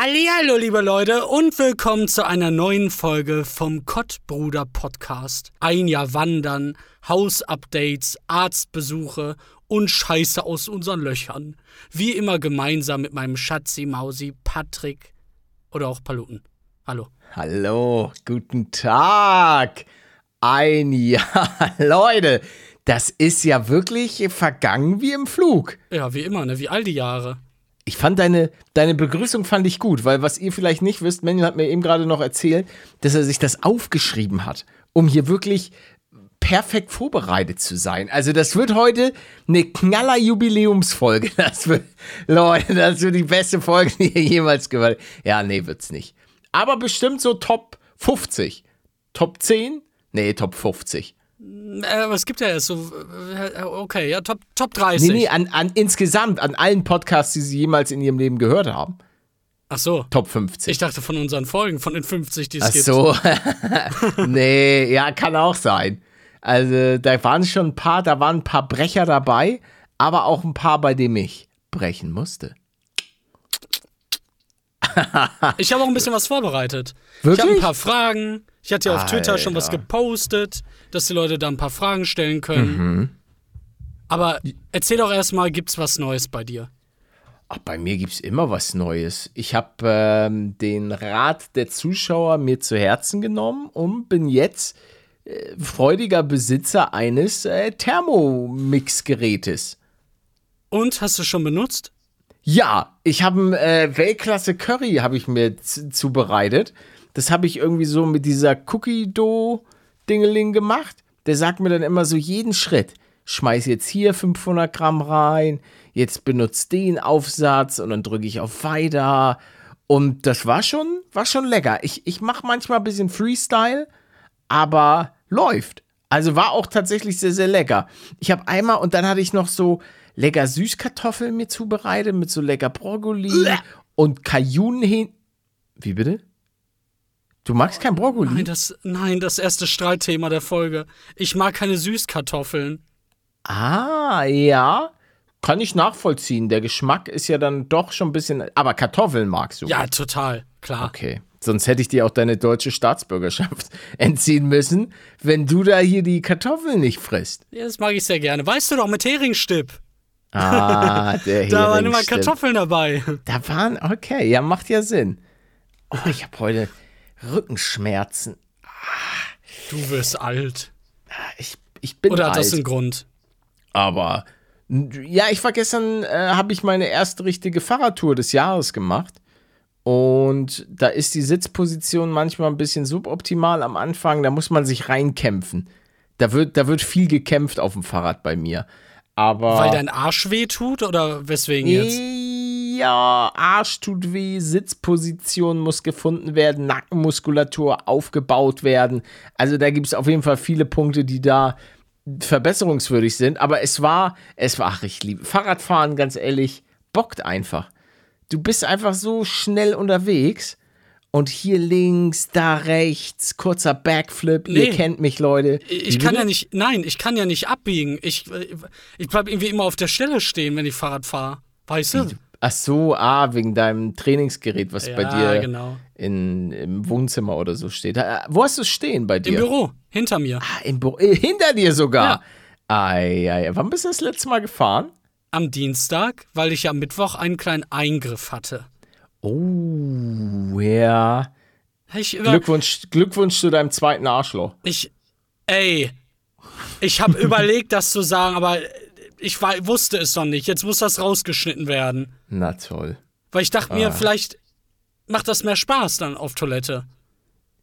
Hallo, liebe Leute und willkommen zu einer neuen Folge vom Kottbruder Podcast. Ein Jahr wandern, Hausupdates, Arztbesuche und Scheiße aus unseren Löchern. Wie immer gemeinsam mit meinem Schatzi Mausi Patrick oder auch Paluten. Hallo. Hallo, guten Tag. Ein Jahr, Leute, das ist ja wirklich vergangen wie im Flug. Ja, wie immer, ne? Wie all die Jahre. Ich fand deine, deine Begrüßung fand ich gut, weil was ihr vielleicht nicht wisst, Manuel hat mir eben gerade noch erzählt, dass er sich das aufgeschrieben hat, um hier wirklich perfekt vorbereitet zu sein. Also das wird heute eine knaller Jubiläumsfolge. Das wird, Leute, das wird die beste Folge, die ihr jemals gehört habt. Ja, nee, wird's nicht. Aber bestimmt so Top 50. Top 10? Nee, Top 50. Äh, aber es gibt ja erst so, äh, okay, ja, Top, Top 30. Nee, nee, an, an insgesamt, an allen Podcasts, die sie jemals in ihrem Leben gehört haben. Ach so. Top 50. Ich dachte von unseren Folgen, von den 50, die es Ach gibt. so. nee, ja, kann auch sein. Also, da waren schon ein paar, da waren ein paar Brecher dabei, aber auch ein paar, bei denen ich brechen musste. Ich habe auch ein bisschen was vorbereitet. Ich Wirklich? habe ein paar Fragen. Ich hatte ja auf Twitter schon was gepostet, dass die Leute da ein paar Fragen stellen können. Mhm. Aber erzähl doch erstmal, gibt's was Neues bei dir? Ach, bei mir gibt es immer was Neues. Ich habe ähm, den Rat der Zuschauer mir zu Herzen genommen und bin jetzt äh, freudiger Besitzer eines äh, Thermomix-Gerätes. Und hast du schon benutzt? Ja, ich habe ein äh, Weltklasse Curry habe ich mir zubereitet. Das habe ich irgendwie so mit dieser Cookie Dough Dingeling gemacht. Der sagt mir dann immer so jeden Schritt. Schmeiß jetzt hier 500 Gramm rein, jetzt benutzt den Aufsatz und dann drücke ich auf Weiter. Und das war schon, war schon lecker. Ich, ich mache manchmal ein bisschen Freestyle, aber läuft. Also war auch tatsächlich sehr, sehr lecker. Ich habe einmal und dann hatte ich noch so lecker Süßkartoffeln mir zubereitet mit so lecker Brokkoli und Kajunenhähn. Wie bitte? Du magst kein Brokkoli? Nein, das, nein, das erste Streitthema der Folge. Ich mag keine Süßkartoffeln. Ah, ja. Kann ich nachvollziehen. Der Geschmack ist ja dann doch schon ein bisschen. Aber Kartoffeln magst du. Ja, total, klar. Okay. Sonst hätte ich dir auch deine deutsche Staatsbürgerschaft entziehen müssen, wenn du da hier die Kartoffeln nicht frisst. Ja, das mag ich sehr gerne. Weißt du doch, mit Heringsstipp. Ah, der Da waren immer Heringsstipp. Kartoffeln dabei. Da waren, okay, ja, macht ja Sinn. Oh, ich habe heute Rückenschmerzen. Du wirst alt. Ich, ich bin Oder hat alt. das einen Grund? Aber ja, ich war gestern, äh, habe ich meine erste richtige Fahrradtour des Jahres gemacht. Und da ist die Sitzposition manchmal ein bisschen suboptimal am Anfang. Da muss man sich reinkämpfen. Da wird, da wird viel gekämpft auf dem Fahrrad bei mir. Aber. Weil dein Arsch weh tut oder weswegen jetzt? Ja, Arsch tut weh, Sitzposition muss gefunden werden, Nackenmuskulatur aufgebaut werden. Also da gibt es auf jeden Fall viele Punkte, die da verbesserungswürdig sind. Aber es war, es war, ach, ich liebe Fahrradfahren, ganz ehrlich, bockt einfach. Du bist einfach so schnell unterwegs. Und hier links, da rechts, kurzer Backflip. Nee. Ihr kennt mich, Leute. Ich Wie kann bitte? ja nicht, nein, ich kann ja nicht abbiegen. Ich, ich bleib irgendwie immer auf der Stelle stehen, wenn ich Fahrrad fahre. Weißt du? Ach so, ah, wegen deinem Trainingsgerät, was bei Ja, dir genau. in, im Wohnzimmer oder so steht. Ah, Wo hast du es stehen bei dir? Im Büro, hinter mir. Ah, im Büro. Äh, hinter dir sogar. Ei, ei, wann bist du das letzte Mal gefahren? Am Dienstag, weil ich ja am Mittwoch einen kleinen Eingriff hatte. Oh, ja. Über, Glückwunsch, Glückwunsch zu deinem zweiten Arschloch. ich, ey, ich habe überlegt, das zu sagen, aber ich war, wusste es noch nicht. Jetzt muss das rausgeschnitten werden. Na toll. Weil ich dachte mir, vielleicht macht das mehr Spaß dann auf Toilette.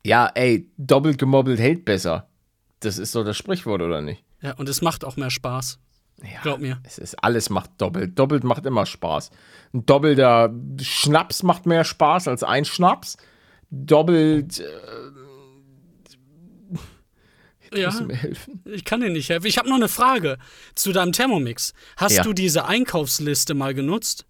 Ja, ey, doppelt gemobbelt hält besser. Das ist doch das Sprichwort, oder nicht? Ja, und es macht auch mehr Spaß. Ja, Glaub mir. Es ist, alles macht doppelt. Doppelt macht immer Spaß. Ein doppelter Schnaps macht mehr Spaß als ein Schnaps. Doppelt. Äh, Ja, mir helfen? ich kann dir nicht helfen. Ich habe noch eine Frage zu deinem Thermomix. Hast Ja. du diese Einkaufsliste mal genutzt?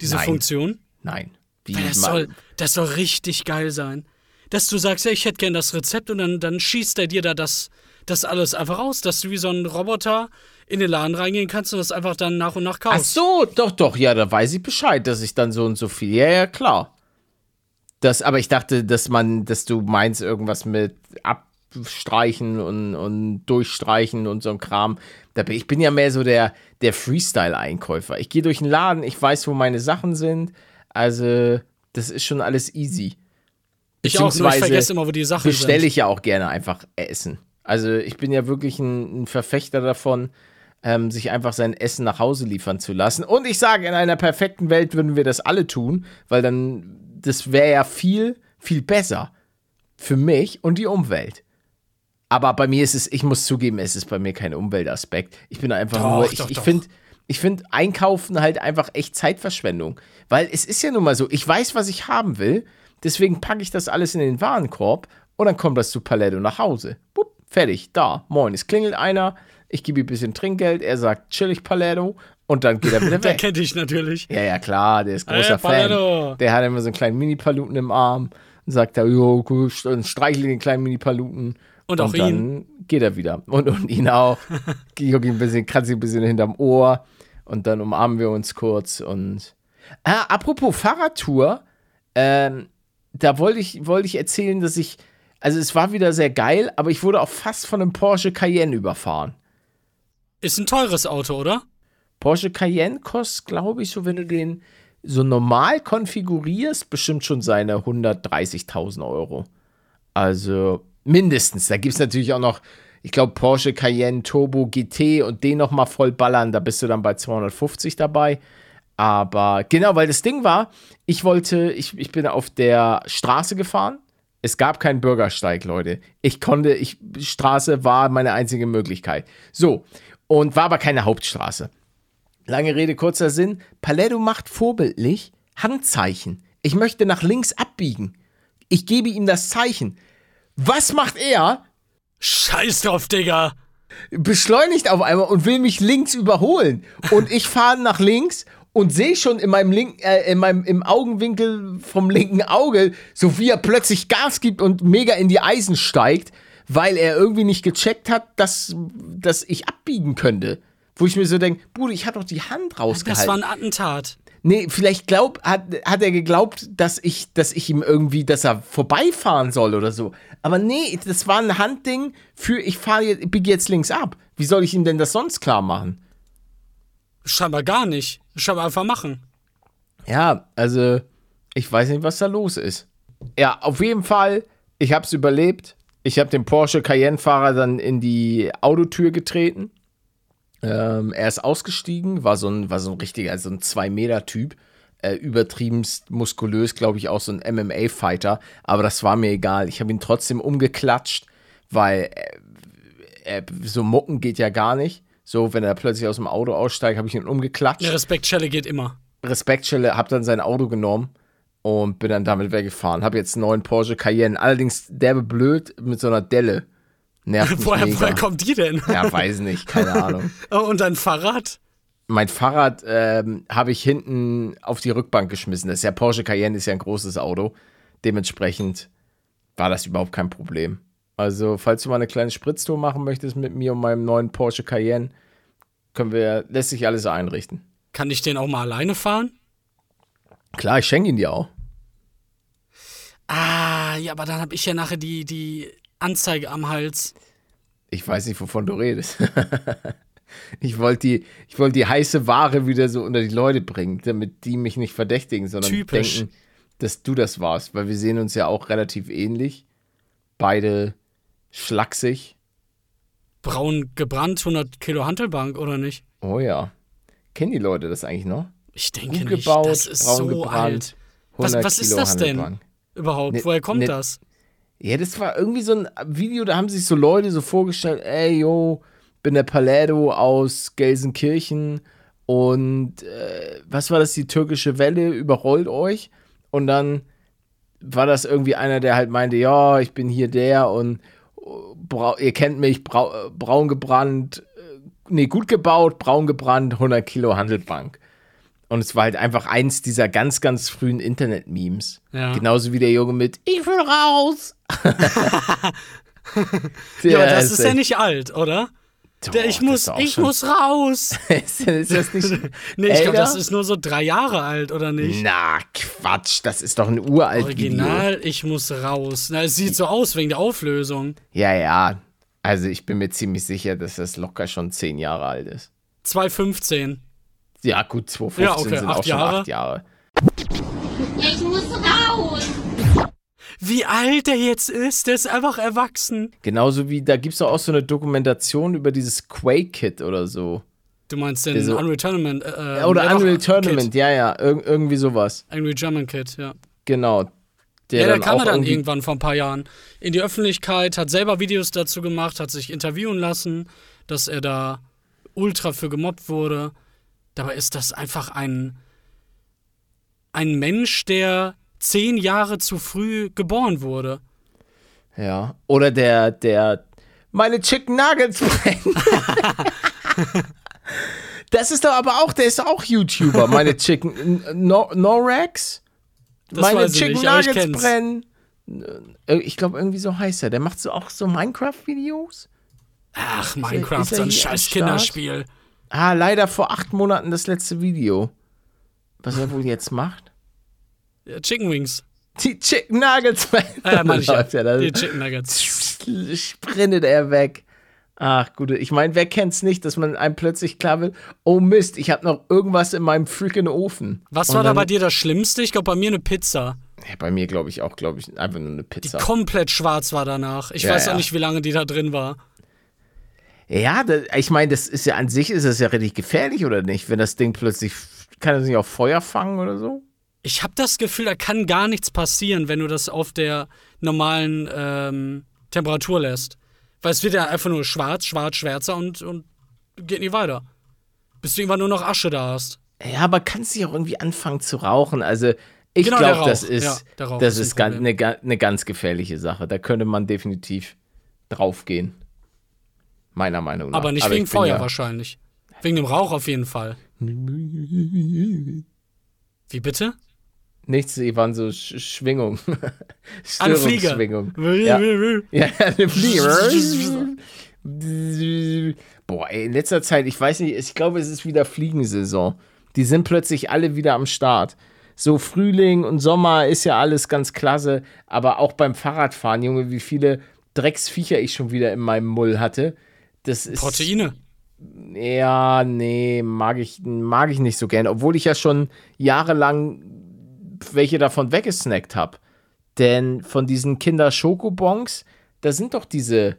Diese Nein. Funktion? Nein. Das soll, das soll richtig geil sein. Dass du sagst, ja, ich hätte gern das Rezept und dann, dann schießt er dir da das, das alles einfach raus, dass du wie so ein Roboter in den Laden reingehen kannst und das einfach dann nach und nach Ach kaufst. so, doch, doch, ja, da weiß ich Bescheid, dass ich dann so und so viel. Ja, ja, klar. Das, aber ich dachte, dass man, dass du meinst irgendwas mit abstreichen und, und durchstreichen und so ein Kram. Da bin, ich bin ja mehr so der, der Freestyle-Einkäufer. Ich gehe durch den Laden, ich weiß, wo meine Sachen sind. Also, das ist schon alles easy. Ich auch, nur ich vergesse immer, wo die Sachen bestelle bestelle ich ja auch gerne einfach Essen. Also, ich bin ja wirklich ein, ein Verfechter davon, ähm, sich einfach sein Essen nach Hause liefern zu lassen. Und ich sage, in einer perfekten Welt würden wir das alle tun, weil dann, das wäre ja viel, viel besser für mich und die Umwelt. Aber bei mir ist es, ich muss zugeben, es ist bei mir kein Umweltaspekt. Ich bin einfach doch, nur, ich, ich finde, ich finde Einkaufen halt einfach echt Zeitverschwendung. Weil es ist ja nun mal so, ich weiß, was ich haben will, deswegen packe ich das alles in den Warenkorb und dann kommt das zu Paletto nach Hause. Bup, fertig, da, moin, es klingelt einer, ich gebe ihm ein bisschen Trinkgeld, er sagt chillig Paletto und dann geht er wieder weg. der kennt dich natürlich. Ja, ja, klar, der ist großer hey, Fan. Der hat immer so einen kleinen Mini-Paluten im Arm und sagt er, jo, und streichelt den kleinen Mini-Paluten. Und auch und dann ihn. geht er wieder. Und, und ihn auch. Ihn ein bisschen, kratzt ihn ein bisschen hinterm Ohr. Und dann umarmen wir uns kurz. Und. Ah, apropos Fahrradtour. Ähm, da wollte ich, wollte ich erzählen, dass ich. Also, es war wieder sehr geil, aber ich wurde auch fast von einem Porsche Cayenne überfahren. Ist ein teures Auto, oder? Porsche Cayenne kostet, glaube ich, so, wenn du den so normal konfigurierst, bestimmt schon seine 130.000 Euro. Also mindestens. Da gibt es natürlich auch noch, ich glaube, Porsche Cayenne Turbo GT und den nochmal voll ballern. Da bist du dann bei 250 dabei. Aber genau, weil das Ding war, ich wollte, ich, ich bin auf der Straße gefahren. Es gab keinen Bürgersteig, Leute. Ich konnte, ich, Straße war meine einzige Möglichkeit. So, und war aber keine Hauptstraße. Lange Rede, kurzer Sinn. Paletto macht vorbildlich Handzeichen. Ich möchte nach links abbiegen. Ich gebe ihm das Zeichen. Was macht er? Scheiß drauf, Digga. Beschleunigt auf einmal und will mich links überholen. Und ich fahre nach links und sehe schon in meinem, Link, äh, in meinem im Augenwinkel vom linken Auge, so wie er plötzlich Gas gibt und mega in die Eisen steigt weil er irgendwie nicht gecheckt hat, dass, dass ich abbiegen könnte. Wo ich mir so denke, Bruder, ich hatte doch die Hand rausgehalten. Das war ein Attentat. Nee, vielleicht glaub, hat, hat er geglaubt, dass ich, dass ich ihm irgendwie, dass er vorbeifahren soll oder so. Aber nee, das war ein Handding für, ich fahre jetzt, biege jetzt links ab. Wie soll ich ihm denn das sonst klar machen? Scheinbar gar nicht. Scheinbar einfach machen. Ja, also, ich weiß nicht, was da los ist. Ja, auf jeden Fall, ich hab's überlebt. Ich habe den Porsche Cayenne-Fahrer dann in die Autotür getreten. Ähm, er ist ausgestiegen, war so ein, war so ein richtiger, so ein 2-Meter-Typ. Äh, übertriebenst muskulös, glaube ich, auch so ein MMA-Fighter. Aber das war mir egal. Ich habe ihn trotzdem umgeklatscht, weil äh, äh, so mucken geht ja gar nicht. So, wenn er plötzlich aus dem Auto aussteigt, habe ich ihn umgeklatscht. Eine Respektschelle geht immer. Respektschelle, habe dann sein Auto genommen und bin dann damit weggefahren. Habe jetzt einen neuen Porsche Cayenne. Allerdings derbe blöd mit so einer Delle. Nervt mich woher, woher kommt die denn? Ja, weiß nicht, keine Ahnung. Oh, und dein Fahrrad? Mein Fahrrad ähm, habe ich hinten auf die Rückbank geschmissen. Das ist ja Porsche Cayenne, ist ja ein großes Auto. Dementsprechend war das überhaupt kein Problem. Also, falls du mal eine kleine Spritztour machen möchtest mit mir und meinem neuen Porsche Cayenne, können wir, lässt sich alles einrichten. Kann ich den auch mal alleine fahren? Klar, ich schenke ihn dir auch. Ah, ja, aber dann habe ich ja nachher die, die Anzeige am Hals. Ich weiß nicht, wovon du redest. ich wollte die, wollt die heiße Ware wieder so unter die Leute bringen, damit die mich nicht verdächtigen, sondern Typisch. denken, dass du das warst, weil wir sehen uns ja auch relativ ähnlich. Beide schlaksig. Braun gebrannt, 100 Kilo Hantelbank, oder nicht? Oh ja. Kennen die Leute das eigentlich noch? Ich denke Gut nicht. Das ist so gebrannt, alt. Was, was ist das denn überhaupt? Ne, Woher kommt ne, das? Ja, das war irgendwie so ein Video, da haben sich so Leute so vorgestellt, ey, yo, bin der Paletto aus Gelsenkirchen und äh, was war das, die türkische Welle überrollt euch? Und dann war das irgendwie einer, der halt meinte, ja, ich bin hier der und ihr kennt mich, brau, braun gebrannt, äh, nee, gut gebaut, braun gebrannt, 100 Kilo Handelbank. Und es war halt einfach eins dieser ganz, ganz frühen Internet-Memes. Ja. Genauso wie der Junge mit Ich will raus. ja, aber das ist ja nicht alt, oder? Der, ich muss, doch ich schon- muss raus. ist, das nicht. Nee, ich glaube, das ist nur so drei Jahre alt, oder nicht? Na, Quatsch, das ist doch ein uralt Video. Original, ich muss raus. Na, es sieht so aus wegen der Auflösung. Ja, ja. Also ich bin mir ziemlich sicher, dass das locker schon zehn Jahre alt ist. 215. Ja, gut, 2015 Ja, okay, sind acht auch schon Jahre. acht Jahre. Ich muss raus. Wie alt der jetzt ist, der ist einfach erwachsen. Genauso wie, da gibt es auch so eine Dokumentation über dieses Quake-Kit oder so. Du meinst den so- Unreal Tournament. Äh, oder Unreal Kid. Tournament, ja, ja, ir irgendwie sowas. Angry German Kid, ja. Genau. Der Ja, der dann kam auch ja dann irgendwann vor ein paar Jahren in die Öffentlichkeit, hat selber Videos dazu gemacht, hat sich interviewen lassen, dass er da ultra für gemobbt wurde. Dabei ist das einfach ein, ein Mensch, der zehn Jahre zu früh geboren wurde. Ja. Oder der, der, meine Chicken Nuggets brennen. das ist doch aber auch, der ist auch YouTuber, meine Chicken, no, Norex? Das meine Chicken nicht, Nuggets brennen. Äh, Ich glaube, irgendwie so heißt er. Der macht so auch so Minecraft-Videos. Ach, ist Minecraft, er so ein scheiß Start? Ah, leider vor acht Monaten das letzte Video. Was er wohl jetzt macht? Ja, Chicken Wings. Die Chicken Nuggets. Ah, ja, ich ja. Ja. Die Chicken Nuggets. sprintet er weg. Ach, gute. Ich meine, wer kennt's nicht, dass man einem plötzlich klar wird, oh Mist, ich habe noch irgendwas in meinem freaking Ofen. Was Und war da bei dir das Schlimmste? Ich glaube, bei mir eine Pizza. Ja, bei mir glaube ich auch, glaube ich, einfach nur eine Die Pizza. komplett schwarz war danach. Ich Ja, weiß ja. auch nicht, wie lange die da drin war. Ja, das, ich meine, das ist ja an sich ist das ja richtig gefährlich oder nicht, wenn das Ding plötzlich kann es nicht auf Feuer fangen oder so? Ich habe das Gefühl, da kann gar nichts passieren, wenn du das auf der normalen ähm, Temperatur lässt. Weil es wird ja einfach nur schwarz, schwarz, schwärzer und, und geht nie weiter. Bis du irgendwann nur noch Asche da hast. Ja, aber kannst du auch irgendwie anfangen zu rauchen? Also ich Genau, glaube, das ist, Ja, das ist ein ganz, eine, eine ganz gefährliche Sache. Da könnte man definitiv draufgehen. Meiner Meinung nach. Aber nicht ich wegen Feuer ja- wahrscheinlich. Wegen dem Rauch auf jeden Fall. Wie bitte? Nichts, die waren so Sch Schwingung. Flieger. Störungsschwingung. Ja. ja, eine Fliege. Boah, ey, in letzter Zeit, ich weiß nicht, ich glaube, es ist wieder Fliegensaison. Die sind plötzlich alle wieder am Start. So Frühling und Sommer ist ja alles ganz klasse, aber auch beim Fahrradfahren, Junge, wie viele Drecksviecher ich schon wieder in meinem Mull hatte. Das ist Proteine. ja, nee, mag ich, mag ich nicht so gern, obwohl ich ja schon jahrelang welche davon weggesnackt habe. Denn von diesen Kinder-Schokobons, da sind doch diese,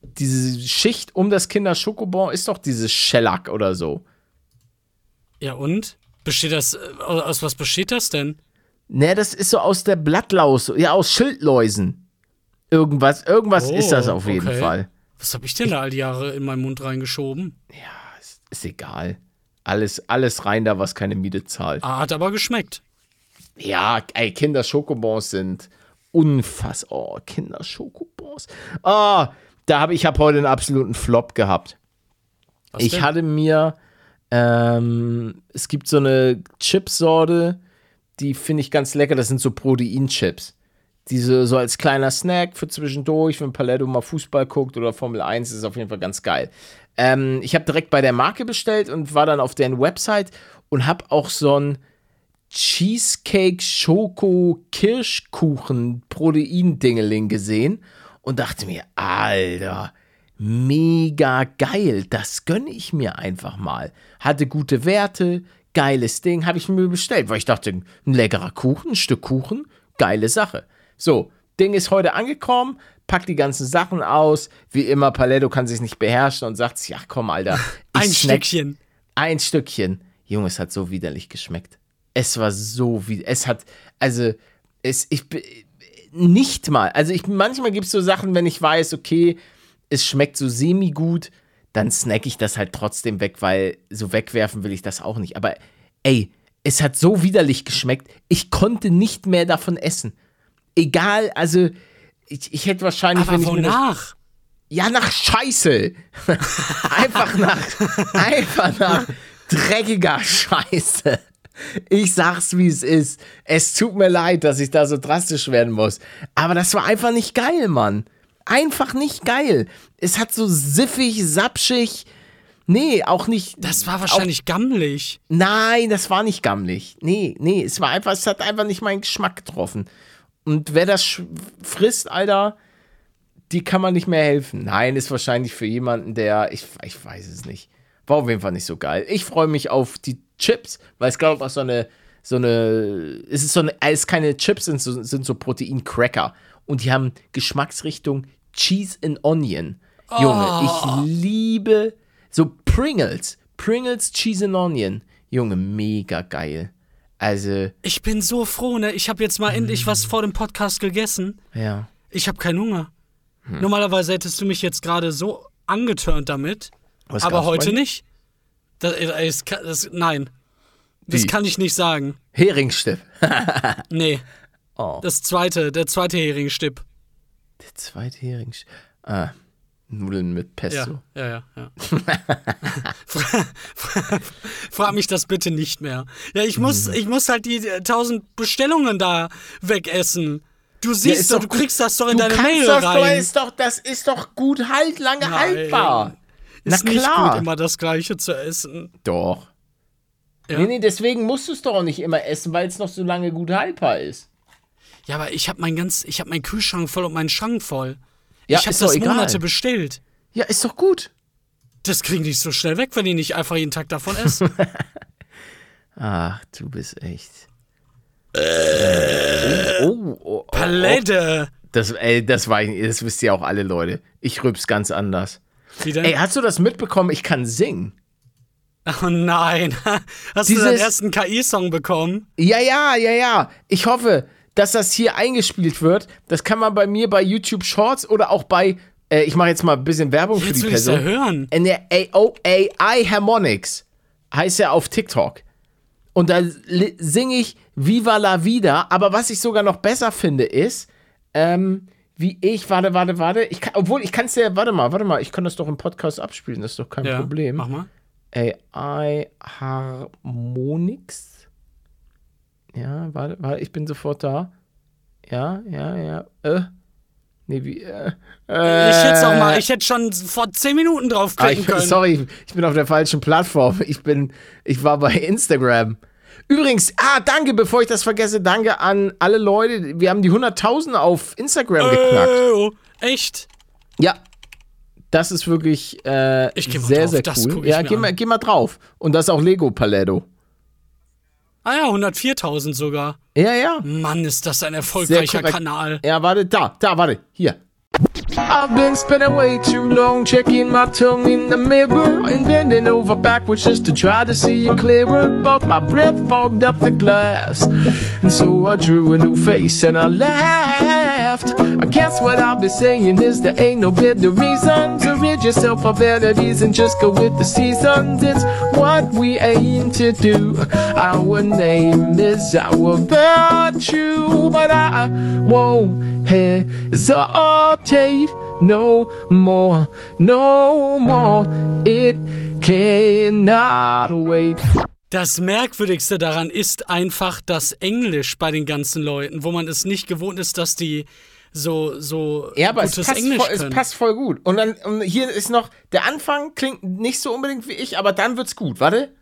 diese Schicht um das Kinder-Schokobon ist doch dieses Shellac oder so. Ja und? Besteht das, äh, aus was besteht das denn? Ne, das ist so aus der Blattlaus, ja, aus Schildläusen. Irgendwas, irgendwas Oh, ist das auf jeden okay. Fall. Was habe ich denn da all die Jahre in meinen Mund reingeschoben? Ist egal. Alles, alles rein da, was keine Miete zahlt. Ah, hat aber geschmeckt. Ja, ey, Kinder-Schokobons sind unfassbar. Oh, Kinder-Schokobons. Ah, da habe ich habe heute einen absoluten Flop gehabt. Was ich denn? hatte mir, ähm, es gibt so eine Chipsorte, die finde ich ganz lecker. Das sind so Proteinchips. Diese so als kleiner Snack für zwischendurch, wenn Paletto mal Fußball guckt oder Formel 1, ist auf jeden Fall ganz geil. Ähm, ich habe direkt bei der Marke bestellt und war dann auf deren Website und habe auch so ein Cheesecake Schoko Kirschkuchen Protein-Dingeling gesehen und dachte mir, Alter, mega geil, das gönne ich mir einfach mal. Hatte gute Werte, geiles Ding, habe ich mir bestellt, weil ich dachte, ein leckerer Kuchen, ein Stück Kuchen, geile Sache. So, Ding ist heute angekommen, packt die ganzen Sachen aus, wie immer, Paletto kann sich nicht beherrschen und sagt, ja komm, Alter, Ein snack- Stückchen. ein Stückchen. Junge, es hat so widerlich geschmeckt. Es war so wie es hat also es ich nicht mal. Also ich manchmal gibt es so Sachen, wenn ich weiß, okay, es schmeckt so semi gut, dann snack ich das halt trotzdem weg, weil so wegwerfen will ich das auch nicht, aber ey, es hat so widerlich geschmeckt. Ich konnte nicht mehr davon essen. Egal, also ich, ich hätte wahrscheinlich, Aber wenn ich wonach? ja, nach Scheiße. einfach nach, einfach nach dreckiger Scheiße. Ich sag's, wie es ist. Es tut mir leid, dass ich da so drastisch werden muss. Aber das war einfach nicht geil, Mann. einfach nicht geil. Es hat so siffig, sapschig. Nee, auch nicht. Das war wahrscheinlich gammelig. Nein, das war nicht gammelig. Nee, nee, es war einfach, es hat einfach nicht meinen Geschmack getroffen. Und wer das frisst, Alter, die kann man nicht mehr helfen. Nein, ist wahrscheinlich für jemanden, der, ich, ich weiß es nicht. War auf jeden Fall nicht so geil. Ich freue mich auf die Chips, weil es glaube ich auch so eine, so eine, es ist so eine, es ist keine Chips, sind so, sind so Protein-Cracker. Und die haben Geschmacksrichtung Cheese and Onion. Junge, ich liebe so Pringles. Pringles Cheese and Onion. Junge, mega geil. Also, Ich bin so froh, ne? Ich habe jetzt mal endlich was vor dem Podcast gegessen. ja. Ich habe keinen Hunger. Hm. Normalerweise hättest du mich jetzt gerade so angeturnt damit, Was aber heute dir? nicht. Das, das, kann- das, nein, das Wie? kann ich nicht sagen. Heringsstipp. Nee, Oh. das zweite, der zweite Heringsstipp. Der zweite Heringsstipp. Ah, Nudeln mit Ja, Pesto. ja, ja. ja. Fra- fra- Frag mich das bitte nicht mehr. Ja, ich muss, Mhm. ich muss halt die äh, tausend Bestellungen da wegessen. Du siehst ist doch, doch du gut. kriegst das doch in Du deine Mail das doch, rein. ist doch, das ist doch gut halt, lange Nein. haltbar. Na ist nicht klar. gut, immer das Gleiche zu essen. Doch. Ja. Nee, nee, deswegen musst du es doch auch nicht immer essen, weil es noch so lange gut haltbar ist. Ja, aber ich habe mein ganz, ich habe meinen Kühlschrank voll und meinen Schrank voll. Ja, ich habe das egal. Monate bestellt. Ja, ist doch gut. Das kriegen die so schnell weg, wenn ich nicht einfach jeden Tag davon esse. Ach, du bist echt. oh, oh, oh, oh. Palette. Das, ey, das, war, das wisst ihr auch alle Leute. Ich rübs ganz anders. Wie denn? Ey, hast du das mitbekommen? Ich kann singen. oh nein. Hast du Dieses- deinen ersten KI-Song bekommen? Ja, ja, ja, ja. Ich hoffe, dass das hier eingespielt wird. Das kann man bei mir bei YouTube Shorts oder auch bei, äh, ich mache jetzt mal ein bisschen Werbung für Jetzt die will ich's ja Person. hören. In der AI Harmonics heißt er auf TikTok. Und da singe ich Viva la Vida. Aber was ich sogar noch besser finde, ist, ähm, wie ich, warte, warte, warte. Ich kann, obwohl, ich kann es ja, warte mal, warte mal, ich kann das doch im Podcast abspielen, das ist doch kein Ja, Problem. mach mal. AI Harmonix. Ja, warte, warte, ich bin sofort da. Ja, ja, ja. Äh. Nee, wie, äh. Ich hätte auch mal, ich hätte schon vor 10 Minuten Ah, draufklicken ich können. sorry, ich bin auf der falschen Plattform. Ich bin, ich war bei Instagram. Übrigens, ah, danke, bevor ich das vergesse, danke an alle Leute. Wir haben die 100.000 auf Instagram geknackt. Äh, oh, echt? Ja. Das ist wirklich äh, Ich geh mal sehr, drauf, sehr cool. Ja, geh an. mal, geh mal drauf. Und das ist auch Lego Paletto. Ah ja, 104.000 sogar. Ja, ja. Mann, ist das ein erfolgreicher korrekt. Kanal. Ja, warte, da, da, warte, hier. I've been spending way too long checking my tongue in the mirror and bending over backwards just to try to see it clearer. But my breath fogged up the glass, and so I drew a new face and I laughed. I guess what I'll be saying is there ain't no better reason to rid yourself of vanities and just go with the seasons. It's what we aim to do. Our name is our virtue, but I won't hesitate no more, no more. It cannot wait. Das Merkwürdigste daran ist einfach das Englisch bei den ganzen Leuten, wo man es nicht gewohnt ist, dass die so, so Ja, aber es gutes passt, Englisch voll, es können. passt voll gut. Und dann und hier ist noch, der Anfang klingt nicht so unbedingt wie ich, aber dann wird's gut. Warte.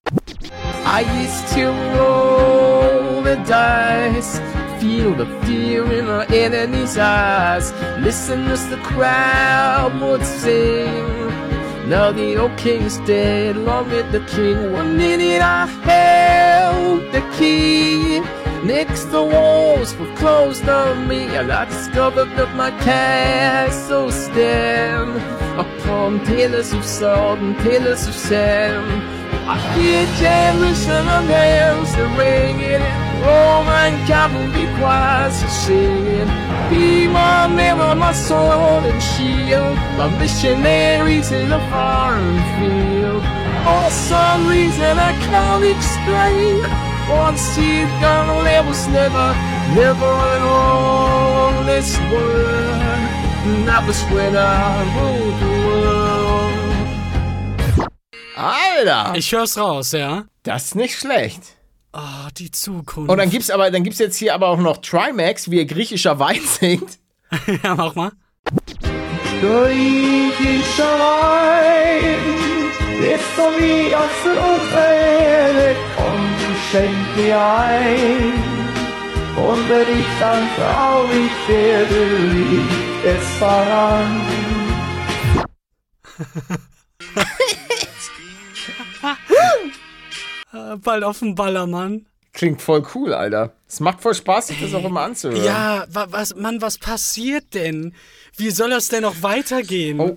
I used to roll the dice, feel the fear in my enemy's eyes, listen as the crowd would sing. Now the old king's dead, long live the king. One minute I held the key. Next the walls were closed on me And I discovered that my castle stand Upon pillars of salt and pillars of sand I hear Jerusalem and bells are ringing. Roman cavalry choirs are singing. Be my mirror, my sword and shield. My missionaries in a foreign field. For some reason I can't explain once you gonna was never, never all this world. That was when I ruled the world. Alter, ich hör's raus, ja. das ist nicht schlecht. Ah, die Zukunft. Und dann gibt's aber, dann gibt's jetzt hier aber auch noch Trimax, wie er griechischer Wein singt. ja, mach mal. griechischer Wein ist so wie aus Unfälle, komm, schenk mir ein. Und wenn ich dann traurig werde, liegt es voran. Bald auf dem Ballermann. Klingt voll cool, Alter. Es macht voll Spaß, sich das auch immer anzuhören. Ja, wa was, Mann, was passiert denn? Wie soll das denn noch weitergehen? Oh,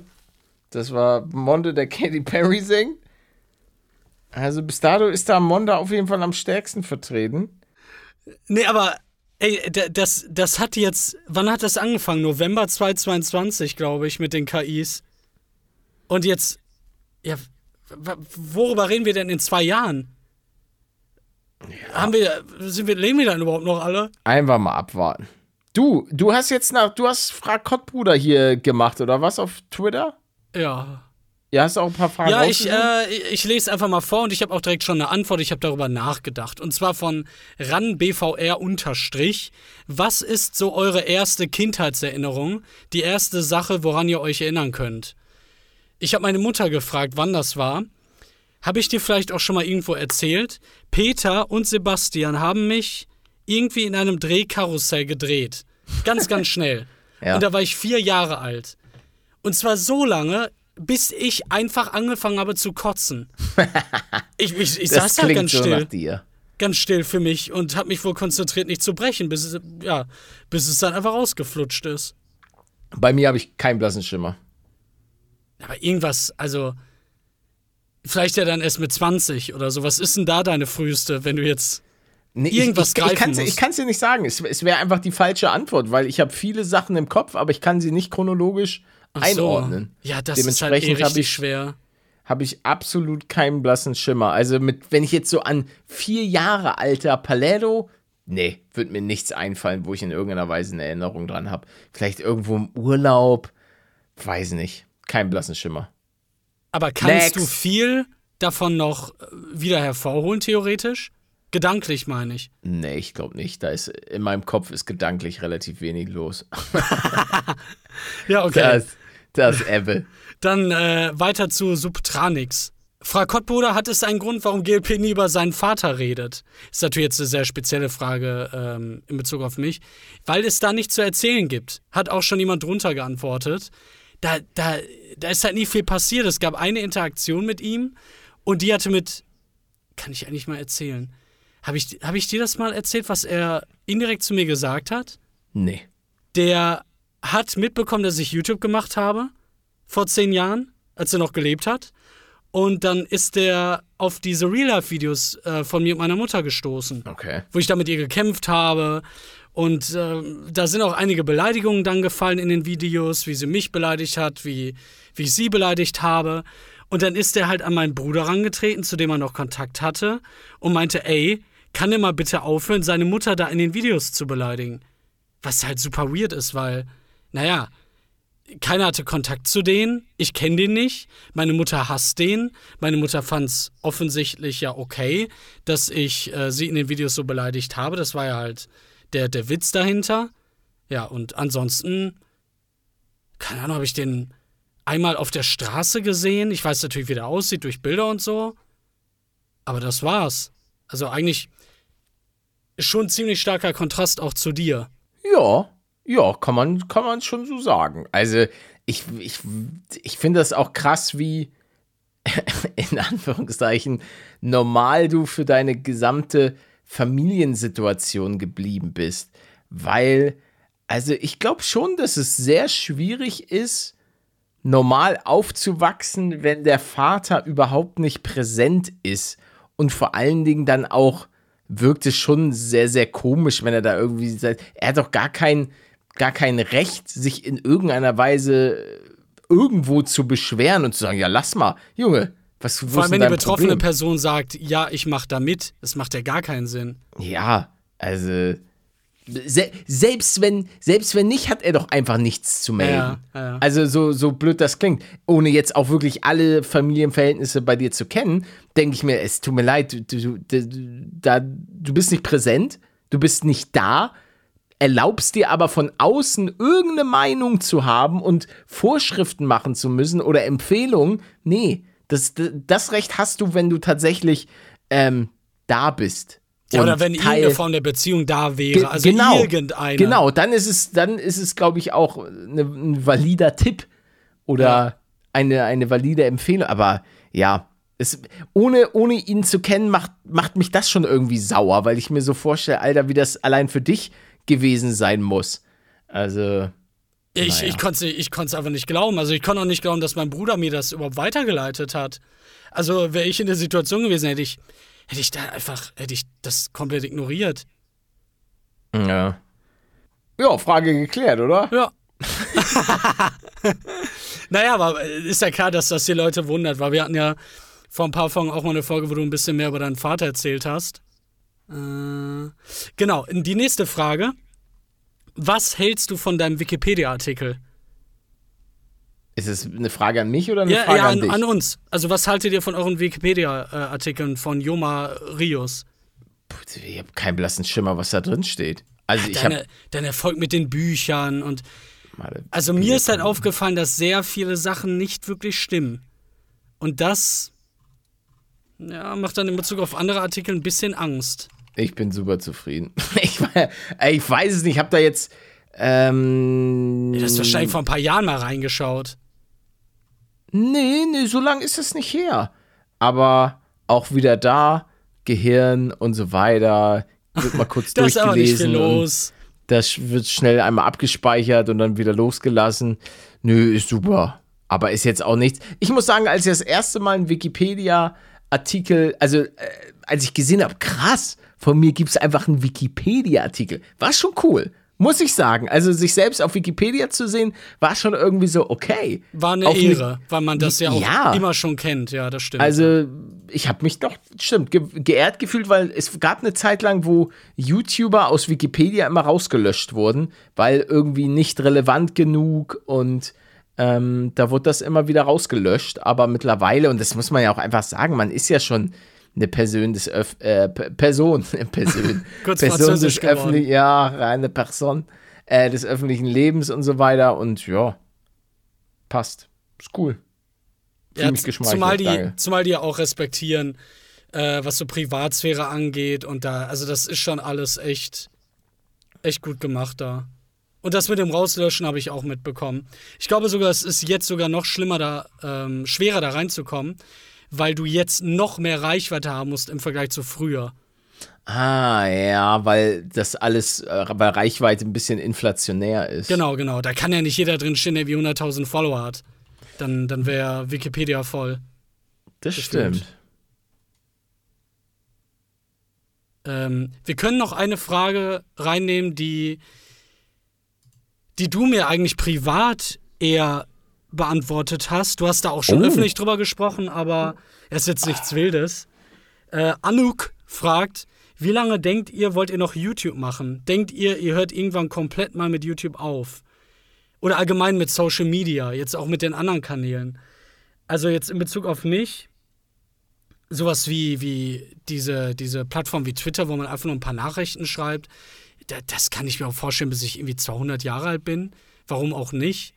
das war Monde, der Katy Perry singt. Also bis dato ist da Monde auf jeden Fall am stärksten vertreten. Nee, aber ey, das, das hat jetzt, wann hat das angefangen? November 2022, glaube ich, mit den KIs. Und jetzt, ja, worüber reden wir denn in zwei Jahren? Haben wir, sind wir, leben wir dann überhaupt noch alle? Einfach mal abwarten. Du, du hast jetzt nach, du hast Frag Kottbruder hier gemacht, oder was, auf Twitter? Ja. Ja, hast du auch ein paar Fragen Ja, ich, äh, ich lese einfach mal vor und ich habe auch direkt schon eine Antwort. Ich habe darüber nachgedacht. Und zwar von RanBVR unterstrich. Was ist so eure erste Kindheitserinnerung? Die erste Sache, woran ihr euch erinnern könnt? Ich habe meine Mutter gefragt, wann das war. Habe ich dir vielleicht auch schon mal irgendwo erzählt? Peter und Sebastian haben mich irgendwie in einem Drehkarussell gedreht. Ganz, ganz schnell. Ja. Und da war ich vier Jahre alt. Und zwar so lange, bis ich einfach angefangen habe zu kotzen. Ich, ich, ich das saß klingt ganz so still, nach dir. ganz still für mich und habe mich wohl konzentriert, nicht zu brechen, bis es, ja, bis es dann einfach rausgeflutscht ist. Bei mir habe ich keinen blassen Schimmer. Aber irgendwas, also vielleicht ja dann erst mit 20 oder so. Was ist denn da deine früheste, wenn du jetzt Nee, Irgendwas ich, ich, greifen. Ich kann es dir nicht sagen. Es, es wäre einfach die falsche Antwort, weil ich habe viele Sachen im Kopf, aber ich kann sie nicht chronologisch Ach einordnen. So. Ja, das ist halt eh richtig ich- schwer. Habe ich absolut keinen blassen Schimmer. Also mit, wenn ich jetzt so an vier Jahre alter Paletto, nee, wird mir nichts einfallen, wo ich in irgendeiner Weise eine Erinnerung dran habe. Vielleicht irgendwo im Urlaub, weiß nicht. Kein blassen Schimmer. Aber kannst Next. du viel davon noch äh, wieder hervorholen, theoretisch? Gedanklich meine ich. Nee, ich glaube nicht. Da ist in meinem Kopf ist gedanklich relativ wenig los. Ja, okay. Das, das Ebbe. Dann äh, weiter zu Subtranix. Frau Kottbruder, hat es einen Grund, warum GLP nie über seinen Vater redet? Ist natürlich jetzt eine sehr spezielle Frage ähm, in Bezug auf mich. Weil es da nichts zu erzählen gibt. Hat auch schon jemand drunter geantwortet. Da, da, da ist halt nie viel passiert. Es gab eine Interaktion mit ihm und die hatte mit. Kann ich eigentlich mal erzählen? Habe ich, hab ich dir das mal erzählt, was er indirekt zu mir gesagt hat? Nee. der hat mitbekommen, dass ich YouTube gemacht habe vor zehn Jahren, als er noch gelebt hat. Und dann ist der auf diese Real-Life-Videos äh, von mir und meiner Mutter gestoßen, Okay. wo ich da mit ihr gekämpft habe. Und äh, da sind auch einige Beleidigungen dann gefallen in den Videos, wie sie mich beleidigt hat, wie, wie ich sie beleidigt habe. Und dann ist er halt an meinen Bruder rangetreten, zu dem er noch Kontakt hatte, und meinte, ey, kann er mal bitte aufhören, seine Mutter da in den Videos zu beleidigen? Was halt super weird ist, weil, naja, keiner hatte Kontakt zu denen, ich kenne den nicht, meine Mutter hasst den, meine Mutter fand's offensichtlich ja okay, dass ich äh, sie in den Videos so beleidigt habe, das war ja halt der, der Witz dahinter. Ja, und ansonsten, keine Ahnung, habe ich den einmal auf der Straße gesehen, ich weiß natürlich, wie der aussieht, durch Bilder und so, aber das war's. Also eigentlich schon ein ziemlich starker Kontrast auch zu dir. Ja, ja, kann man, kann man schon so sagen. Also, ich, ich, ich finde das auch krass, wie in Anführungszeichen normal du für deine gesamte Familiensituation geblieben bist. Weil, also ich glaube schon, dass es sehr schwierig ist, normal aufzuwachsen, wenn der Vater überhaupt nicht präsent ist. Und vor allen Dingen dann auch wirkt es schon sehr, sehr komisch, wenn er da irgendwie sagt, er hat doch gar kein, gar kein Recht, sich in irgendeiner Weise irgendwo zu beschweren und zu sagen, ja, lass mal, Junge, was Vor allem, wenn die betroffene Problem? Person sagt, ja, ich mach da mit, das macht ja gar keinen Sinn. Ja, also se selbst wenn selbst wenn nicht, hat er doch einfach nichts zu melden. Ja, ja. Also so so blöd das klingt, ohne jetzt auch wirklich alle Familienverhältnisse bei dir zu kennen, denke ich mir, es tut mir leid, du, du, du, da, du bist nicht präsent, du bist nicht da. erlaubst dir aber von außen irgendeine Meinung zu haben und Vorschriften machen zu müssen oder Empfehlungen. Nee, das, das Recht hast du, wenn du tatsächlich ähm, da bist. Ja, oder wenn Teil- irgendeine Form der Beziehung da wäre, Ge- also genau, irgendeine. Genau, dann ist es, dann ist es, glaube ich, auch eine, ein valider Tipp oder Ja. eine, eine valide Empfehlung. Aber ja, es, ohne, ohne ihn zu kennen, macht, macht mich das schon irgendwie sauer, weil ich mir so vorstelle, Alter, wie das allein für dich gewesen sein muss. Also, Ich, Naja. ich konnte ich es einfach nicht glauben. Also ich konnte auch nicht glauben, dass mein Bruder mir das überhaupt weitergeleitet hat. Also wäre ich in der Situation gewesen, hätte ich, hätte ich da einfach, hätte ich das komplett ignoriert. ja. Ja, Frage geklärt, oder? Ja. naja, aber ist ja klar, dass das die Leute wundert, weil wir hatten ja vor ein paar Folgen auch mal eine Folge, wo du ein bisschen mehr über deinen Vater erzählt hast. Äh, genau, die nächste Frage. Was hältst du von deinem Wikipedia-Artikel? Ist es eine Frage an mich oder eine Ja, Frage ja an an, dich? an uns. Also was haltet ihr von euren Wikipedia-Artikeln von Joma Rios? ich habe keinen blassen Schimmer, was da drin steht. Also ich Deine, dein Erfolg mit den Büchern und also mir ist halt aufgefallen, dass sehr viele Sachen nicht wirklich stimmen. Und das ja, macht dann in Bezug auf andere Artikel ein bisschen Angst. Ich bin super zufrieden. Ich, ich weiß es nicht, ich habe da jetzt. Ähm, Du hast wahrscheinlich vor ein paar Jahren mal reingeschaut. nee, nee, so lange ist es nicht her. Aber auch wieder da, Gehirn und so weiter. Wird mal kurz Da ist aber nicht durchgelesen. los. Das wird schnell einmal abgespeichert und dann wieder losgelassen. Nö, ist super. Aber ist jetzt auch nichts. Ich muss sagen, als ich das erste Mal einen Wikipedia-Artikel, also äh, als ich gesehen habe, krass, von mir gibt es einfach einen Wikipedia-Artikel. War schon cool. Muss ich sagen. Also sich selbst auf Wikipedia zu sehen, war schon irgendwie so okay. War eine Auf Ehre, weil man das ja auch Ja. immer schon kennt. Ja, das stimmt. Also, ich habe mich doch, stimmt, ge geehrt gefühlt, weil es gab eine Zeit lang, wo YouTuber aus Wikipedia immer rausgelöscht wurden, weil irgendwie nicht relevant genug und ähm, da wurde das immer wieder rausgelöscht. Aber mittlerweile, und das muss man ja auch einfach sagen, man ist ja schon eine Person des Öff äh, Person, Person, Person des öffentlichen, ja, reine Person äh, des öffentlichen Lebens und so weiter und ja, passt. Ist cool. Fühl Ja, mich zumal die, danke. zumal die ja auch respektieren, äh, was so Privatsphäre angeht und da, also das ist schon alles echt, echt gut gemacht da. Und das mit dem Rauslöschen habe ich auch mitbekommen. Ich glaube sogar, es ist jetzt sogar noch schlimmer da, ähm, schwerer da reinzukommen, weil du jetzt noch mehr Reichweite haben musst im Vergleich zu früher. Ah, ja, weil das alles äh, bei Reichweite ein bisschen inflationär ist. Genau, genau. Da kann ja nicht jeder drin stehen, der wie 100.000 Follower hat. Dann, dann wäre Wikipedia voll. Das stimmt. stimmt. Ähm, wir können noch eine Frage reinnehmen, die, die du mir eigentlich privat eher beantwortet hast. Du hast da auch schon Oh. öffentlich drüber gesprochen, aber es ist jetzt nichts Wildes. Äh, Anouk fragt, wie lange denkt ihr, wollt ihr noch YouTube machen? Denkt ihr, ihr hört irgendwann komplett mal mit YouTube auf? Oder allgemein mit Social Media, jetzt auch mit den anderen Kanälen? Also jetzt in Bezug auf mich, sowas wie, wie diese, diese Plattform wie Twitter, wo man einfach nur ein paar Nachrichten schreibt, da, das kann ich mir auch vorstellen, bis ich irgendwie 200 Jahre alt bin. Warum auch nicht?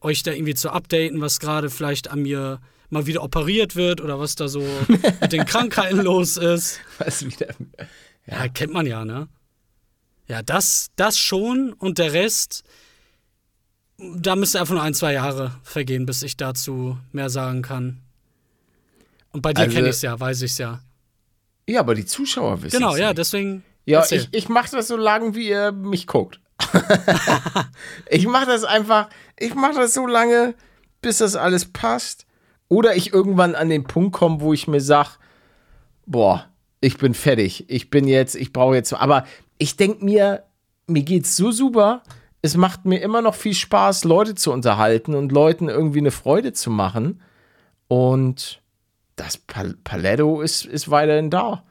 Euch da irgendwie zu updaten, was gerade vielleicht an mir mal wieder operiert wird oder was da so mit den Krankheiten los ist. Was wieder. Ja, kennt man ja, ne? Ja, das, das schon und der Rest, da müsste einfach nur ein, zwei Jahre vergehen, bis ich dazu mehr sagen kann. Und bei dir Also- kenne ich es ja, weiß ich es ja. Ja, aber die Zuschauer wissen Genau, es ja, nicht. deswegen. Ja, erzähl. ich, ich mache das so lange, wie ihr mich guckt. ich mache das einfach, ich mache das so lange, bis das alles passt. Oder ich irgendwann an den Punkt komme, wo ich mir sage, boah, ich bin fertig. Ich bin jetzt, ich brauche jetzt. Aber ich denke mir, mir geht's so super. Es macht mir immer noch viel Spaß, Leute zu unterhalten und Leuten irgendwie eine Freude zu machen. Und das Pal Paletto ist, ist weiterhin da.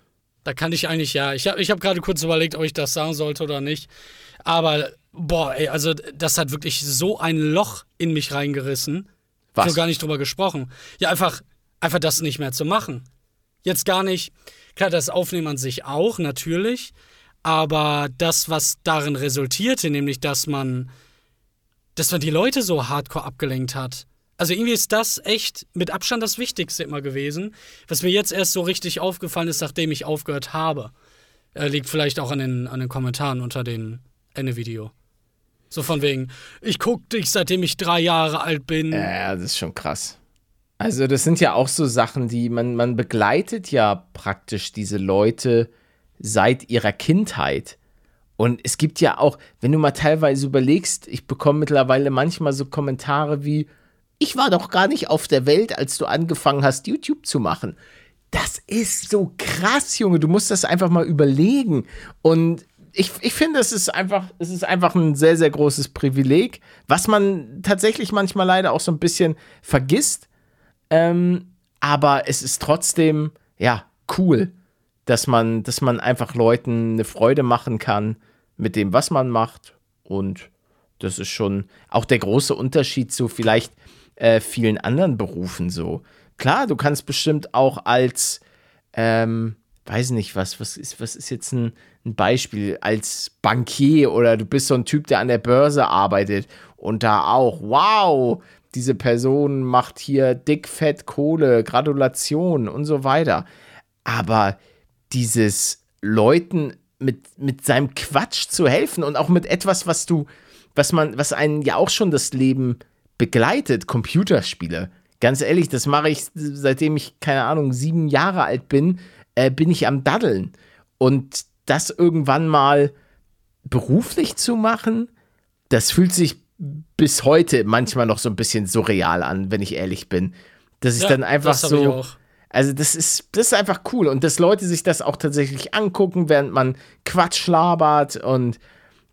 Da kann ich eigentlich, ja. Ich habe ich hab gerade kurz überlegt, ob ich das sagen sollte oder nicht. Aber, boah, ey, also das hat wirklich so ein Loch in mich reingerissen. Was? So gar nicht drüber gesprochen. Ja, einfach, einfach das nicht mehr zu machen. Jetzt gar nicht. Klar, das Aufnehmen an sich auch, natürlich. Aber das, was darin resultierte, nämlich dass man, dass man die Leute so hardcore abgelenkt hat. Also irgendwie ist das echt mit Abstand das Wichtigste immer gewesen, was mir jetzt erst so richtig aufgefallen ist, nachdem ich aufgehört habe. Äh, liegt vielleicht auch an den, an den Kommentaren unter dem Ende-Video. So von wegen, ich guck dich, seitdem ich drei Jahre alt bin. Ja, das ist schon krass. Also, das sind ja auch so Sachen, die man, man begleitet ja praktisch diese Leute seit ihrer Kindheit. Und es gibt ja auch, wenn du mal teilweise überlegst, ich bekomme mittlerweile manchmal so Kommentare wie, ich war doch gar nicht auf der Welt, als du angefangen hast, YouTube zu machen. Das ist so krass, Junge. Du musst das einfach mal überlegen. Und ich, ich finde, es ist einfach, es ist einfach ein sehr, sehr großes Privileg, was man tatsächlich manchmal leider auch so ein bisschen vergisst. Ähm, aber es ist trotzdem, ja, cool, dass man, dass man einfach Leuten eine Freude machen kann mit dem, was man macht. Und das ist schon auch der große Unterschied zu vielleicht äh, vielen anderen Berufen so. Klar, du kannst bestimmt auch als, ähm, weiß nicht, was, was ist, was ist jetzt ein, ein Beispiel, als Bankier oder du bist so ein Typ, der an der Börse arbeitet und da auch, wow, diese Person macht hier dick, fett Kohle, Gratulation und so weiter. Aber dieses Leuten mit, mit seinem Quatsch zu helfen und auch mit etwas, was du, was man, was einen ja auch schon das Leben begleitet, Computerspiele. Ganz ehrlich, das mache ich, seitdem ich, keine Ahnung, sieben Jahre alt bin, äh, bin ich am Daddeln. Und das irgendwann mal beruflich zu machen, das fühlt sich bis heute manchmal noch so ein bisschen surreal an, wenn ich ehrlich bin. Das ist ja, dann einfach so. Also, das ist, das ist einfach cool. Und dass Leute sich das auch tatsächlich angucken, während man Quatsch labert. Und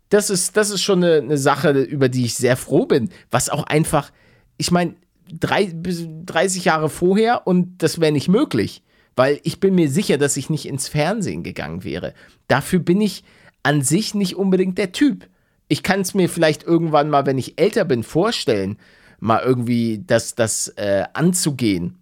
das ist, das ist schon eine, eine Sache, über die ich sehr froh bin. Was auch einfach, ich meine, 30 Jahre vorher und das wäre nicht möglich. Weil ich bin mir sicher, dass ich nicht ins Fernsehen gegangen wäre. Dafür bin ich an sich nicht unbedingt der Typ. Ich kann es mir vielleicht irgendwann mal, wenn ich älter bin, vorstellen, mal irgendwie das, das äh, anzugehen.